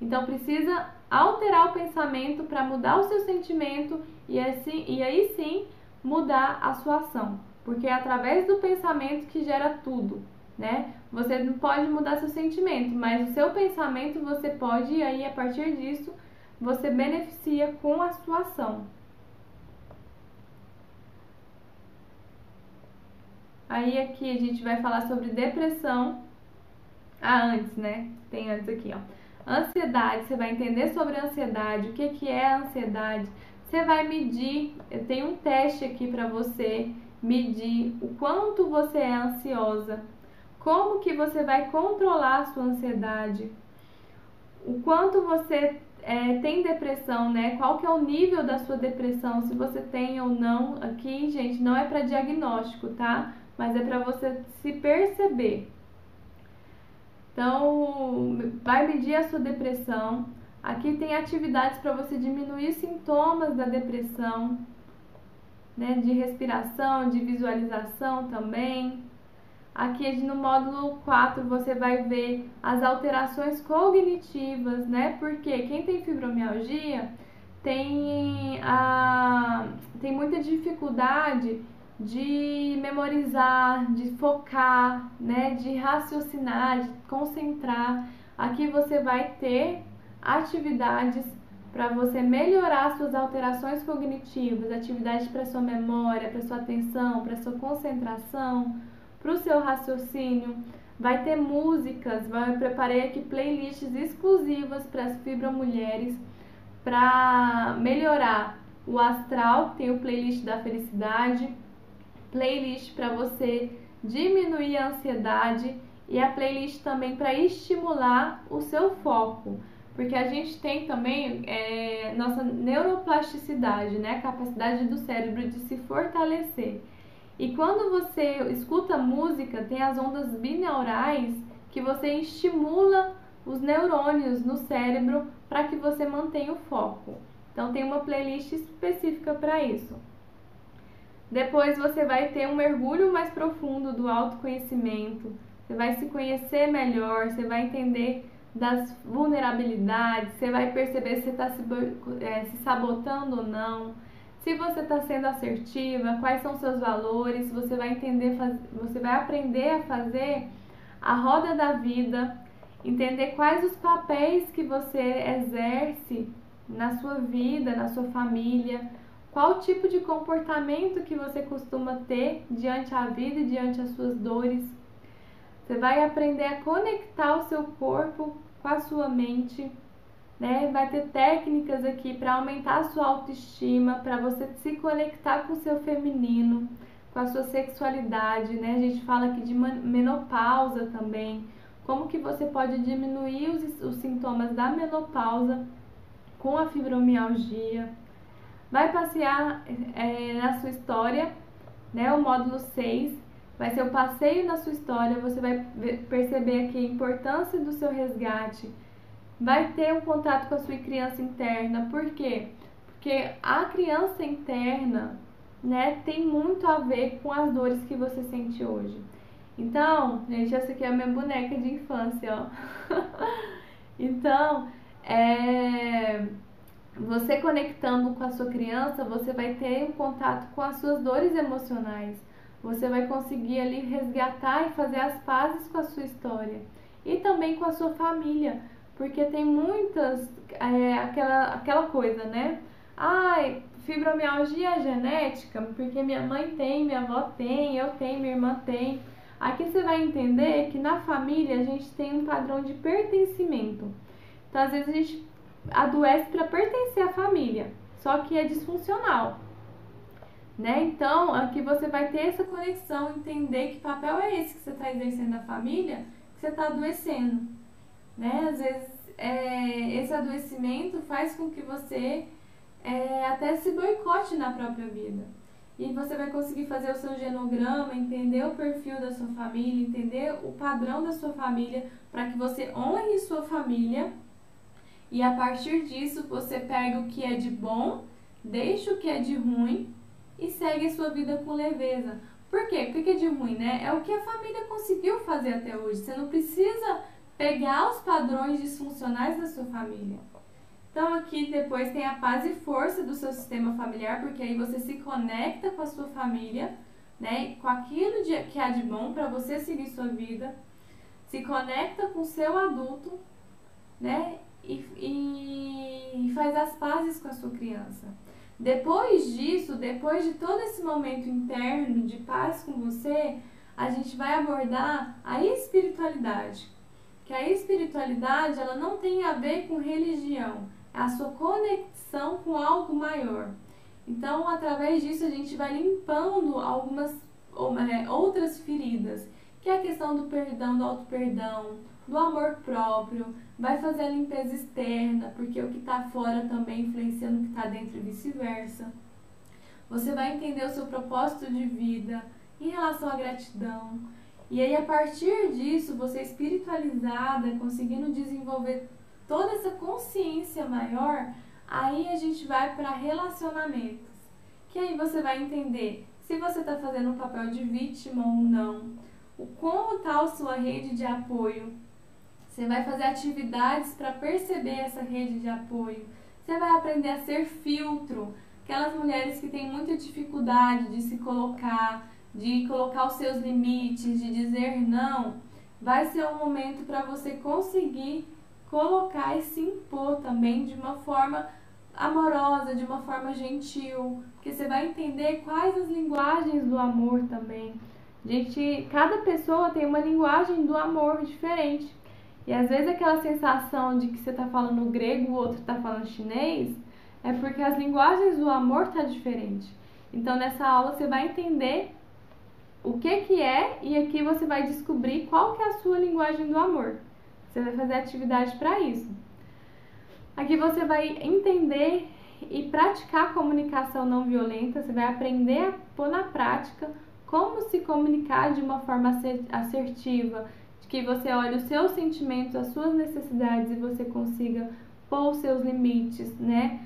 Então precisa alterar o pensamento para mudar o seu sentimento e, assim, e aí sim mudar a sua ação, porque é através do pensamento que gera tudo, né? Você não pode mudar seu sentimento, mas o seu pensamento você pode, e aí a partir disso você beneficia com a sua ação. Aí aqui a gente vai falar sobre depressão. Ah, antes, né? Tem antes aqui, ó. Ansiedade, você vai entender sobre ansiedade, o que, que é a ansiedade. Você vai medir, tenho um teste aqui para você medir o quanto você é ansiosa, como que você vai controlar a sua ansiedade, o quanto você é, tem depressão, né? Qual que é o nível da sua depressão, se você tem ou não. Aqui, gente, não é para diagnóstico, tá? Mas é para você se perceber. Então, vai medir a sua depressão. Aqui tem atividades para você diminuir sintomas da depressão, né? De respiração, de visualização também. Aqui no módulo 4 você vai ver as alterações cognitivas, né? Porque quem tem fibromialgia tem, a, tem muita dificuldade de memorizar, de focar, né? De raciocinar, de concentrar. Aqui você vai ter atividades para você melhorar suas alterações cognitivas, atividades para sua memória, para sua atenção, para sua concentração para o seu raciocínio. Vai ter músicas, eu preparei aqui playlists exclusivas para as fibromulheres para melhorar o astral, tem o playlist da felicidade, playlist para você diminuir a ansiedade e a playlist também para estimular o seu foco, porque a gente tem também é, nossa neuroplasticidade, né, a capacidade do cérebro de se fortalecer. E quando você escuta música, tem as ondas binaurais que você estimula os neurônios no cérebro para que você mantenha o foco. Então tem uma playlist específica para isso. Depois você vai ter um mergulho mais profundo do autoconhecimento. Você vai se conhecer melhor, você vai entender das vulnerabilidades, você vai perceber se está se, é, se sabotando ou não se você está sendo assertiva, quais são seus valores, você vai entender, você vai aprender a fazer a roda da vida, entender quais os papéis que você exerce na sua vida, na sua família, qual tipo de comportamento que você costuma ter diante a vida e diante as suas dores. Você vai aprender a conectar o seu corpo com a sua mente né? Vai ter técnicas aqui para aumentar a sua autoestima, para você se conectar com o seu feminino, com a sua sexualidade, né? A gente fala aqui de menopausa também, como que você pode diminuir os, os sintomas da menopausa com a fibromialgia. Vai passear é, na sua história, né? O módulo 6 vai ser o passeio na sua história, você vai perceber aqui a importância do seu resgate, vai ter um contato com a sua criança interna. Por quê? Porque a criança interna, né, tem muito a ver com as dores que você sente hoje. Então, gente, essa aqui é a minha boneca de infância, ó. então, é, você conectando com a sua criança, você vai ter um contato com as suas dores emocionais. Você vai conseguir ali resgatar e fazer as pazes com a sua história e também com a sua família porque tem muitas, é, aquela, aquela coisa, né? Ai, fibromialgia genética, porque minha mãe tem, minha avó tem, eu tenho, minha irmã tem. Aqui você vai entender que na família a gente tem um padrão de pertencimento. Então, às vezes a gente adoece para pertencer à família, só que é disfuncional. Né? Então, aqui você vai ter essa conexão, entender que papel é esse que você está exercendo na família, que você está adoecendo né? Às vezes é, esse adoecimento faz com que você é, até se boicote na própria vida. E você vai conseguir fazer o seu genograma, entender o perfil da sua família, entender o padrão da sua família, para que você honre sua família e a partir disso você pega o que é de bom, deixa o que é de ruim e segue a sua vida com leveza. Por quê? Porque de ruim, né? É o que a família conseguiu fazer até hoje. Você não precisa pegar os padrões disfuncionais da sua família. Então aqui depois tem a paz e força do seu sistema familiar, porque aí você se conecta com a sua família né? Com aquilo de, que há de bom para você seguir sua vida, se conecta com o seu adulto, né? E, e faz as pazes com a sua criança. Depois disso, depois de todo esse momento interno de paz com você, a gente vai abordar a espiritualidade. Que a espiritualidade, ela não tem a ver com religião, é a sua conexão com algo maior. Então, através disso, a gente vai limpando algumas é, outras feridas, que é a questão do perdão, do auto-perdão, do amor próprio, vai fazer a limpeza externa, porque o que está fora também influencia no que está dentro e vice-versa. Você vai entender o seu propósito de vida em relação à gratidão. E aí, a partir disso, você espiritualizada, conseguindo desenvolver toda essa consciência maior, aí a gente vai para relacionamentos. Que aí você vai entender se você está fazendo um papel de vítima ou não, o como está a sua rede de apoio. Você vai fazer atividades para perceber essa rede de apoio. Você vai aprender a ser filtro. Aquelas mulheres que têm muita dificuldade de se colocar, de colocar os seus limites, de dizer não, vai ser um momento para você conseguir colocar e se impor também de uma forma amorosa, de uma forma gentil, porque você vai entender quais as linguagens do amor também. Gente, cada pessoa tem uma linguagem do amor diferente. E às vezes aquela sensação de que você está falando grego, o outro está falando chinês, é porque as linguagens do amor tá diferente. Então nessa aula você vai entender o que que é e aqui você vai descobrir qual que é a sua linguagem do amor. Você vai fazer atividade para isso. Aqui você vai entender e praticar comunicação não violenta, você vai aprender a pôr na prática como se comunicar de uma forma assertiva, que você olhe os seus sentimentos, as suas necessidades e você consiga pôr os seus limites, né?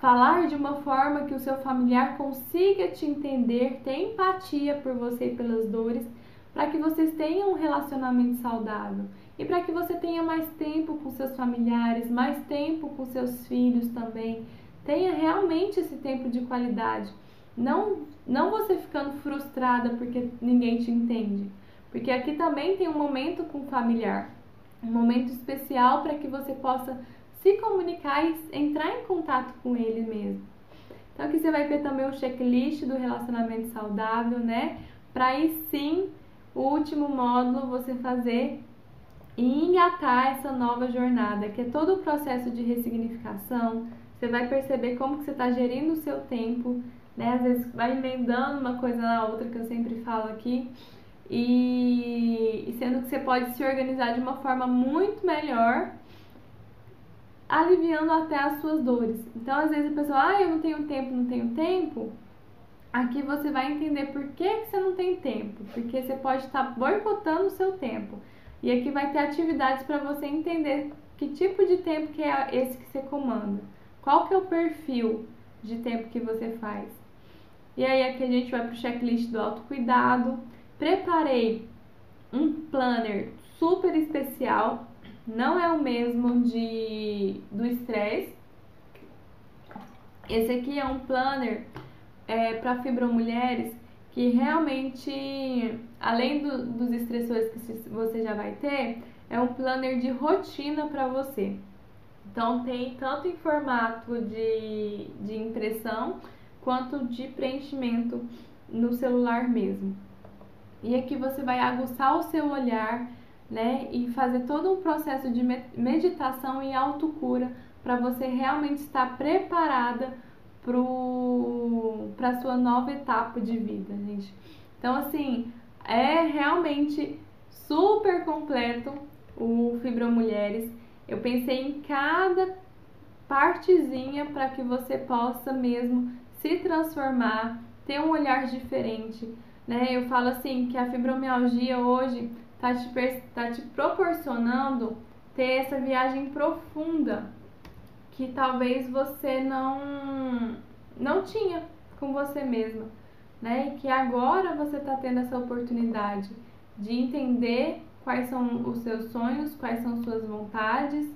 Falar de uma forma que o seu familiar consiga te entender, ter empatia por você e pelas dores, para que vocês tenham um relacionamento saudável e para que você tenha mais tempo com seus familiares, mais tempo com seus filhos também. Tenha realmente esse tempo de qualidade. Não, não você ficando frustrada porque ninguém te entende. Porque aqui também tem um momento com o familiar, um momento especial para que você possa se comunicar e entrar em contato com ele mesmo. Então aqui você vai ter também o checklist do relacionamento saudável, né? Para aí sim, o último módulo você fazer e engatar essa nova jornada, que é todo o processo de ressignificação. Você vai perceber como que você está gerindo o seu tempo, né? Às vezes vai emendando uma coisa na outra, que eu sempre falo aqui, e, sendo que você pode se organizar de uma forma muito melhor, aliviando até as suas dores. Então, às vezes a pessoa, ah, eu não tenho tempo, não tenho tempo. Aqui você vai entender por que, que você não tem tempo, porque você pode estar boicotando o seu tempo. E aqui vai ter atividades para você entender que tipo de tempo que é esse que você comanda. Qual que é o perfil de tempo que você faz. E aí aqui a gente vai para o checklist do autocuidado. Preparei um planner super especial. Não é o mesmo de do estresse. Esse aqui é um planner é, para fibromulheres que realmente, além do, dos estressores que você já vai ter, é um planner de rotina para você. Então tem tanto em formato de, de impressão quanto de preenchimento no celular mesmo. E aqui você vai aguçar o seu olhar, né, e fazer todo um processo de meditação e autocura para você realmente estar preparada para a sua nova etapa de vida, gente. Então, assim, é realmente super completo o Fibromulheres. Eu pensei em cada partezinha para que você possa mesmo se transformar, ter um olhar diferente, né? Eu falo assim que a fibromialgia hoje tá te, tá te proporcionando ter essa viagem profunda que talvez você não não tinha com você mesma, né? E que agora você está tendo essa oportunidade de entender quais são os seus sonhos, quais são suas vontades,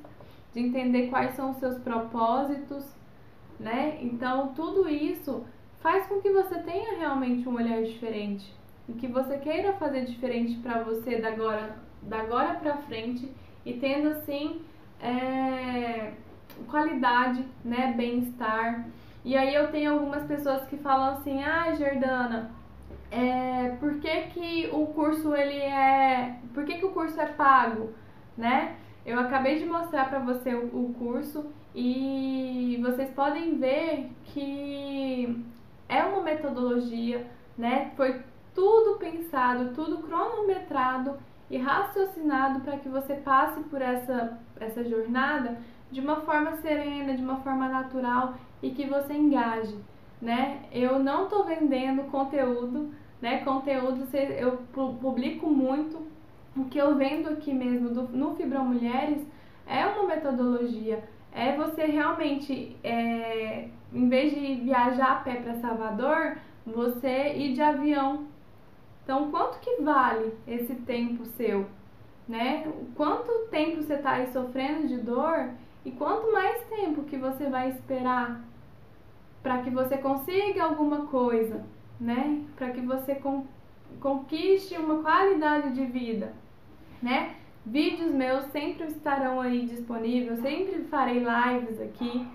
de entender quais são os seus propósitos, né? Então, tudo isso faz com que você tenha realmente um olhar diferente. o que você queira fazer diferente para você da agora, da agora para frente e tendo assim é, qualidade, né, bem-estar. E aí eu tenho algumas pessoas que falam assim, ah, Jordana, é, por que, que o curso ele é, por que, que o curso é pago, né? Eu acabei de mostrar para você o, o curso e vocês podem ver que é uma metodologia, né? Foi tudo pensado, tudo cronometrado e raciocinado para que você passe por essa, essa jornada de uma forma serena, de uma forma natural e que você engaje, né? Eu não estou vendendo conteúdo, né? Conteúdo eu publico muito. O que eu vendo aqui mesmo do, no Fibra Mulheres é uma metodologia. É você realmente, é, em vez de viajar a pé para Salvador, você ir de avião. Então, quanto que vale esse tempo seu? Né? Quanto tempo você está aí sofrendo de dor e quanto mais tempo que você vai esperar para que você consiga alguma coisa, né? Para que você con conquiste uma qualidade de vida, né? Vídeos meus sempre estarão aí disponíveis, sempre farei lives aqui.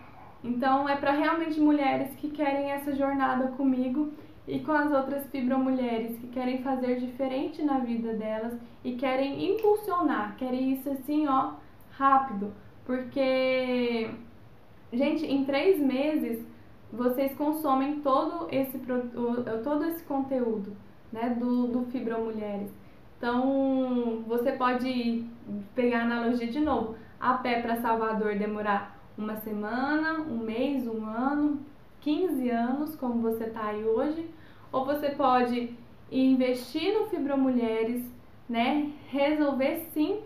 Então é para realmente mulheres que querem essa jornada comigo e com as outras fibromulheres que querem fazer diferente na vida delas e querem impulsionar, querem isso assim, ó, rápido. Porque, gente, em três meses vocês consomem todo esse, todo esse conteúdo né, do, do Fibra Mulheres. Então, você pode pegar a analogia de novo. A pé para Salvador demorar uma semana, um mês, um ano, 15 anos, como você está aí hoje. Ou você pode investir no Fibra Mulheres, né? Resolver sim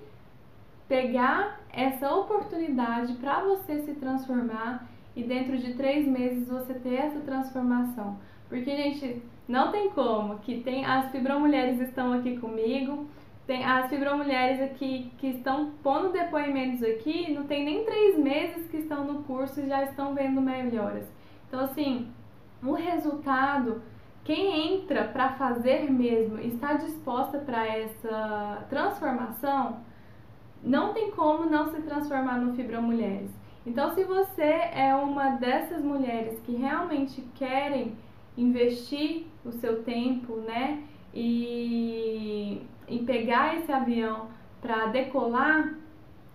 pegar essa oportunidade para você se transformar e dentro de três meses você ter essa transformação. Porque, gente, não tem como, que tem as fibromulheres estão aqui comigo, tem as fibromulheres aqui que estão pondo depoimentos aqui, não tem nem três meses que estão no curso e já estão vendo melhoras. Então, assim, o resultado, quem entra para fazer mesmo, está disposta para essa transformação, não tem como não se transformar no Fibromulheres. Então, se você é uma dessas mulheres que realmente querem investir o seu tempo, né, e, e pegar esse avião para decolar,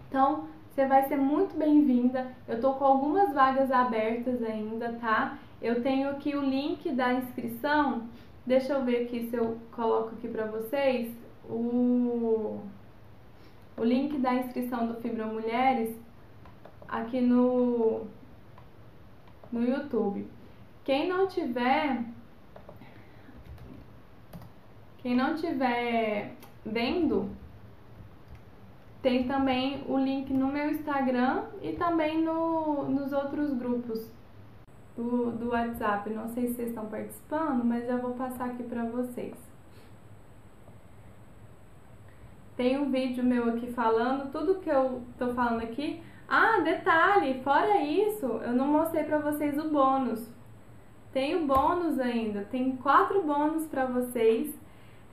então você vai ser muito bem-vinda. Eu tô com algumas vagas abertas ainda, tá? Eu tenho aqui o link da inscrição. Deixa eu ver aqui se eu coloco aqui para vocês o o link da inscrição do Fibra Mulheres aqui no, no YouTube. Quem não tiver quem não tiver vendo, tem também o link no meu Instagram e também no, nos outros grupos do, do WhatsApp. Não sei se vocês estão participando, mas já vou passar aqui para vocês. Tem um vídeo meu aqui falando tudo que eu tô falando aqui ah, detalhe, fora isso, eu não mostrei para vocês o bônus. Tem o bônus ainda, tem quatro bônus para vocês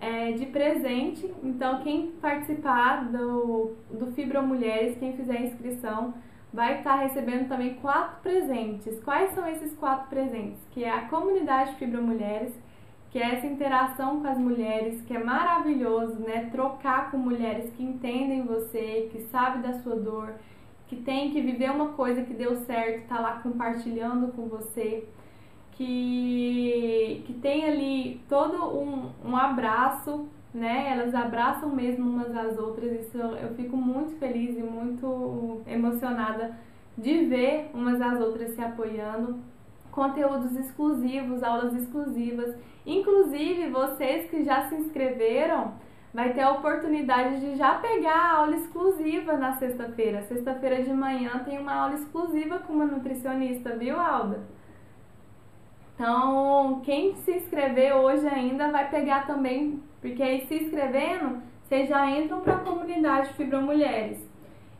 é, de presente. Então, quem participar do, do Fibra Mulheres, quem fizer a inscrição, vai estar tá recebendo também quatro presentes. Quais são esses quatro presentes? Que é a comunidade Fibra Mulheres, que é essa interação com as mulheres, que é maravilhoso, né? Trocar com mulheres que entendem você, que sabem da sua dor, que tem que viver uma coisa que deu certo, tá lá compartilhando com você, que, que tem ali todo um, um abraço, né? Elas abraçam mesmo umas às outras, isso eu, fico muito feliz e muito emocionada de ver umas às outras se apoiando. Conteúdos exclusivos, aulas exclusivas, inclusive vocês que já se inscreveram vai ter a oportunidade de já pegar a aula exclusiva na sexta-feira. Sexta-feira de manhã tem uma aula exclusiva com uma nutricionista, viu, Alda? Então, quem se inscrever hoje ainda vai pegar também, porque aí se inscrevendo, vocês já entram para a comunidade Fibromulheres.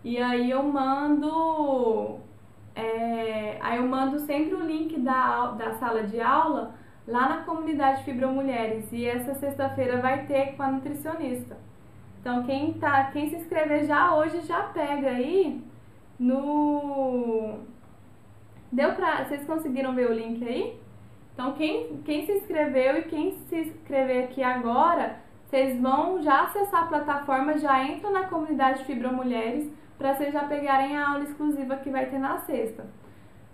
E aí eu mando, é, aí eu mando sempre o link da, da sala de aula lá na comunidade Fibromulheres e essa sexta-feira vai ter com a nutricionista. Então quem tá, quem se inscrever já hoje já pega aí no Deu pra. Vocês conseguiram ver o link aí? Então, quem, quem se inscreveu e quem se inscrever aqui agora, vocês vão já acessar a plataforma, já entram na comunidade Fibromulheres para vocês já pegarem a aula exclusiva que vai ter na sexta.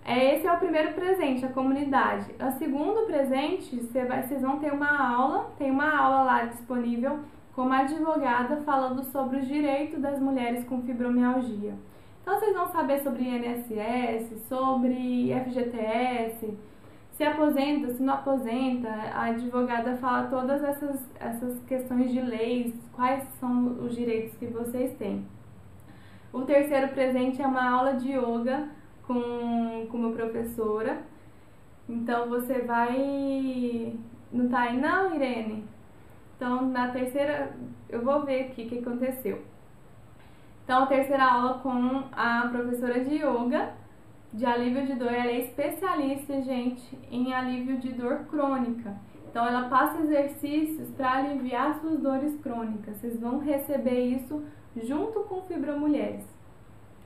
É, esse é o primeiro presente, a comunidade. O segundo presente, você vai, vocês vão ter uma aula, tem uma aula lá disponível com uma advogada falando sobre os direitos das mulheres com fibromialgia. Então vocês vão saber sobre INSS, sobre FGTS, se aposenta, se não aposenta, a advogada fala todas essas, essas questões de leis, quais são os direitos que vocês têm. O terceiro presente é uma aula de yoga com, com uma professora. Então você vai. Não tá aí não, Irene? Então na terceira, eu vou ver aqui o que aconteceu. Então, a terceira aula com a professora de yoga de alívio de dor. Ela é especialista, gente, em alívio de dor crônica. Então, ela passa exercícios para aliviar suas dores crônicas. Vocês vão receber isso junto com Fibromulheres,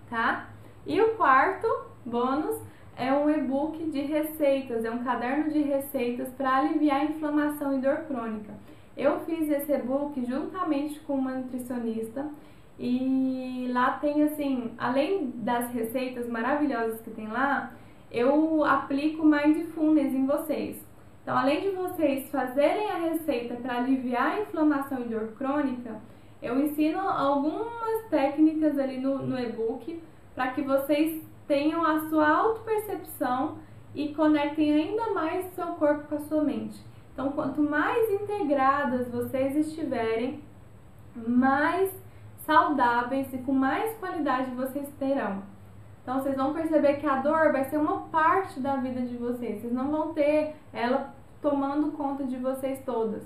tá? E o quarto bônus é um e-book de receitas, é um caderno de receitas para aliviar inflamação e dor crônica. Eu fiz esse e-book juntamente com uma nutricionista e lá tem assim, além das receitas maravilhosas que tem lá, eu aplico mindfulness em vocês. Então, além de vocês fazerem a receita para aliviar a inflamação e dor crônica, eu ensino algumas técnicas ali no, no e-book para que vocês tenham a sua autopercepção e conectem ainda mais seu corpo com a sua mente. Então, quanto mais integradas vocês estiverem, mais saudáveis e com mais qualidade vocês terão. Então vocês vão perceber que a dor vai ser uma parte da vida de vocês. Vocês não vão ter ela tomando conta de vocês todas,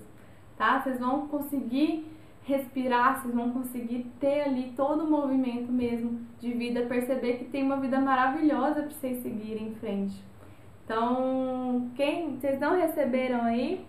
tá? Vocês vão conseguir respirar, vocês vão conseguir ter ali todo o movimento mesmo de vida, perceber que tem uma vida maravilhosa para vocês seguirem em frente. Então, quem vocês não receberam aí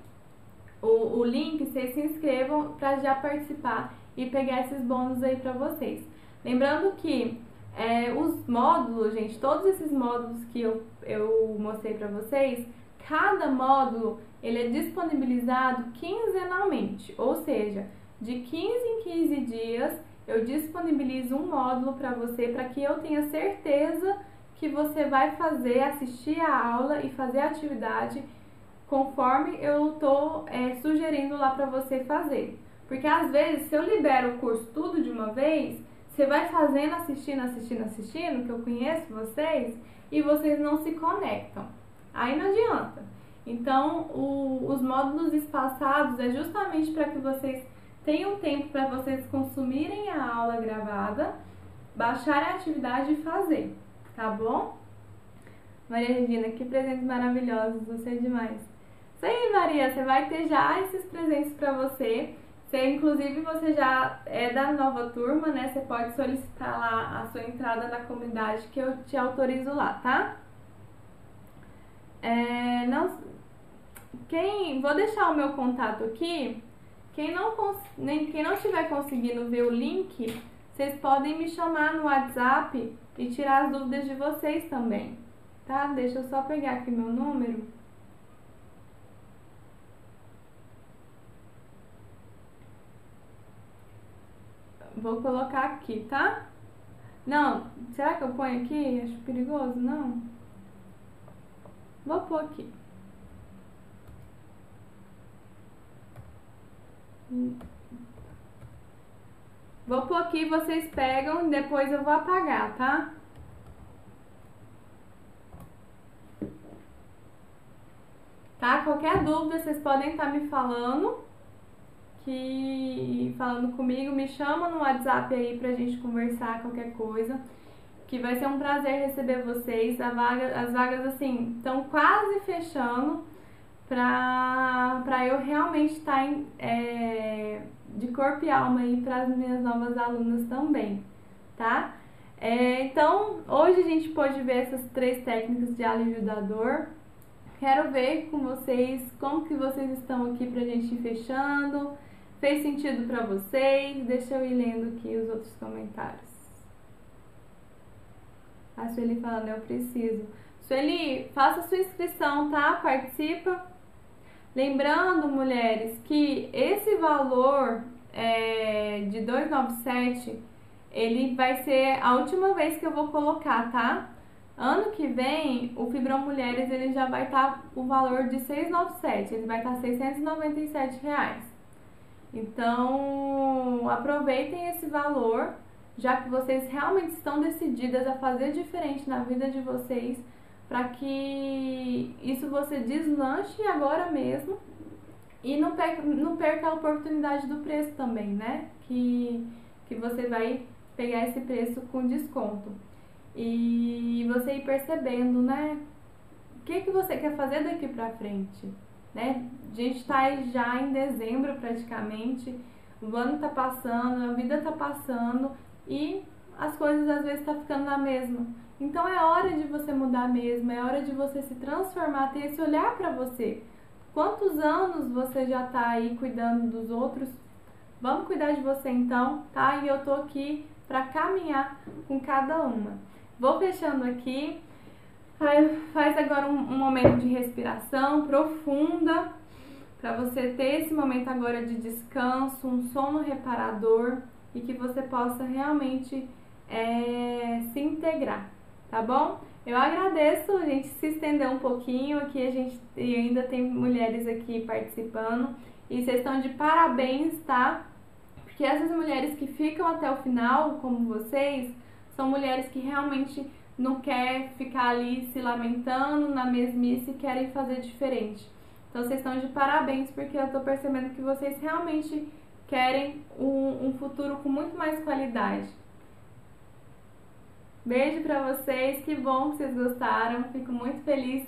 o, link, vocês se inscrevam para já participar e pegar esses bônus aí para vocês. Lembrando que é, os módulos, gente, todos esses módulos que eu, eu mostrei para vocês, cada módulo ele é disponibilizado quinzenalmente, ou seja, de 15 em 15 dias eu disponibilizo um módulo para você para que eu tenha certeza que você vai fazer, assistir a aula e fazer a atividade conforme eu estou é, sugerindo lá para você fazer. Porque às vezes, se eu libero o curso tudo de uma vez, você vai fazendo, assistindo, assistindo, assistindo, que eu conheço vocês, e vocês não se conectam. Aí não adianta. Então, o, os módulos espaçados é justamente para que vocês tenham tempo para vocês consumirem a aula gravada, baixarem a atividade e fazer, tá bom? Maria Regina, que presentes maravilhosos, você é demais. Aí, Maria, você vai ter já esses presentes para você. Você, inclusive, você já é da nova turma, né? Você pode solicitar lá a sua entrada na comunidade que eu te autorizo lá, tá? É, não, quem, vou deixar o meu contato aqui. Quem não, nem, quem não estiver conseguindo ver o link, vocês podem me chamar no WhatsApp e tirar as dúvidas de vocês também, tá? Deixa eu só pegar aqui meu número. Vou colocar aqui, tá? Não, será que eu ponho aqui? Acho perigoso, não? Vou pôr aqui. Vou pôr aqui, vocês pegam, depois eu vou apagar, tá? Tá? Qualquer dúvida, vocês podem estar tá me falando que falando comigo, me chama no WhatsApp aí pra gente conversar qualquer coisa. Que vai ser um prazer receber vocês. A vaga, as vagas assim estão quase fechando pra, pra eu realmente estar tá é, de corpo e alma aí para as minhas novas alunas também, tá? É, então, hoje a gente pode ver essas três técnicas de alívio da dor. Quero ver com vocês como que vocês estão aqui pra gente fechando. Fez sentido para vocês? Deixa eu ir lendo aqui os outros comentários. A Sueli falando, eu preciso. Sueli, faça sua inscrição, tá? Participa. Lembrando, mulheres, que esse valor é, de 297, ele vai ser a última vez que eu vou colocar, tá? Ano que vem, o Fibrão Mulheres ele já vai estar tá o valor de 697, ele vai estar tá 697 reais. Então, aproveitem esse valor, já que vocês realmente estão decididas a fazer diferente na vida de vocês, para que isso você deslanche agora mesmo e não perca, não perca a oportunidade do preço também, né? Que, que você vai pegar esse preço com desconto e você ir percebendo, né? O que, que você quer fazer daqui pra frente, né? A gente tá já em dezembro praticamente, o ano tá passando, a vida tá passando e as coisas às vezes tá ficando na mesma. Então é hora de você mudar mesmo, é hora de você se transformar, ter esse olhar para você. Quantos anos você já tá aí cuidando dos outros? Vamos cuidar de você então, tá? E eu tô aqui para caminhar com cada uma. Vou fechando aqui. Faz agora um, momento de respiração profunda para você ter esse momento agora de descanso, um sono reparador e que você possa realmente é, se integrar, tá bom? Eu agradeço, a gente se estendeu um pouquinho aqui, a gente ainda tem mulheres aqui participando e vocês estão de parabéns, tá? Porque essas mulheres que ficam até o final, como vocês, são mulheres que realmente não querem ficar ali se lamentando na mesmice e querem fazer diferente. Então vocês estão de parabéns porque eu estou percebendo que vocês realmente querem um, um futuro com muito mais qualidade. Beijo pra vocês, que bom que vocês gostaram, fico muito feliz.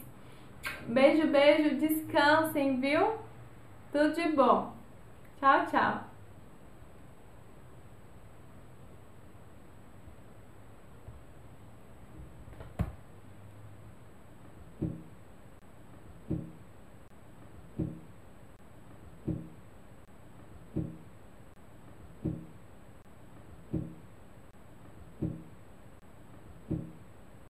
Beijo, beijo, descansem, viu? Tudo de bom. Tchau, tchau.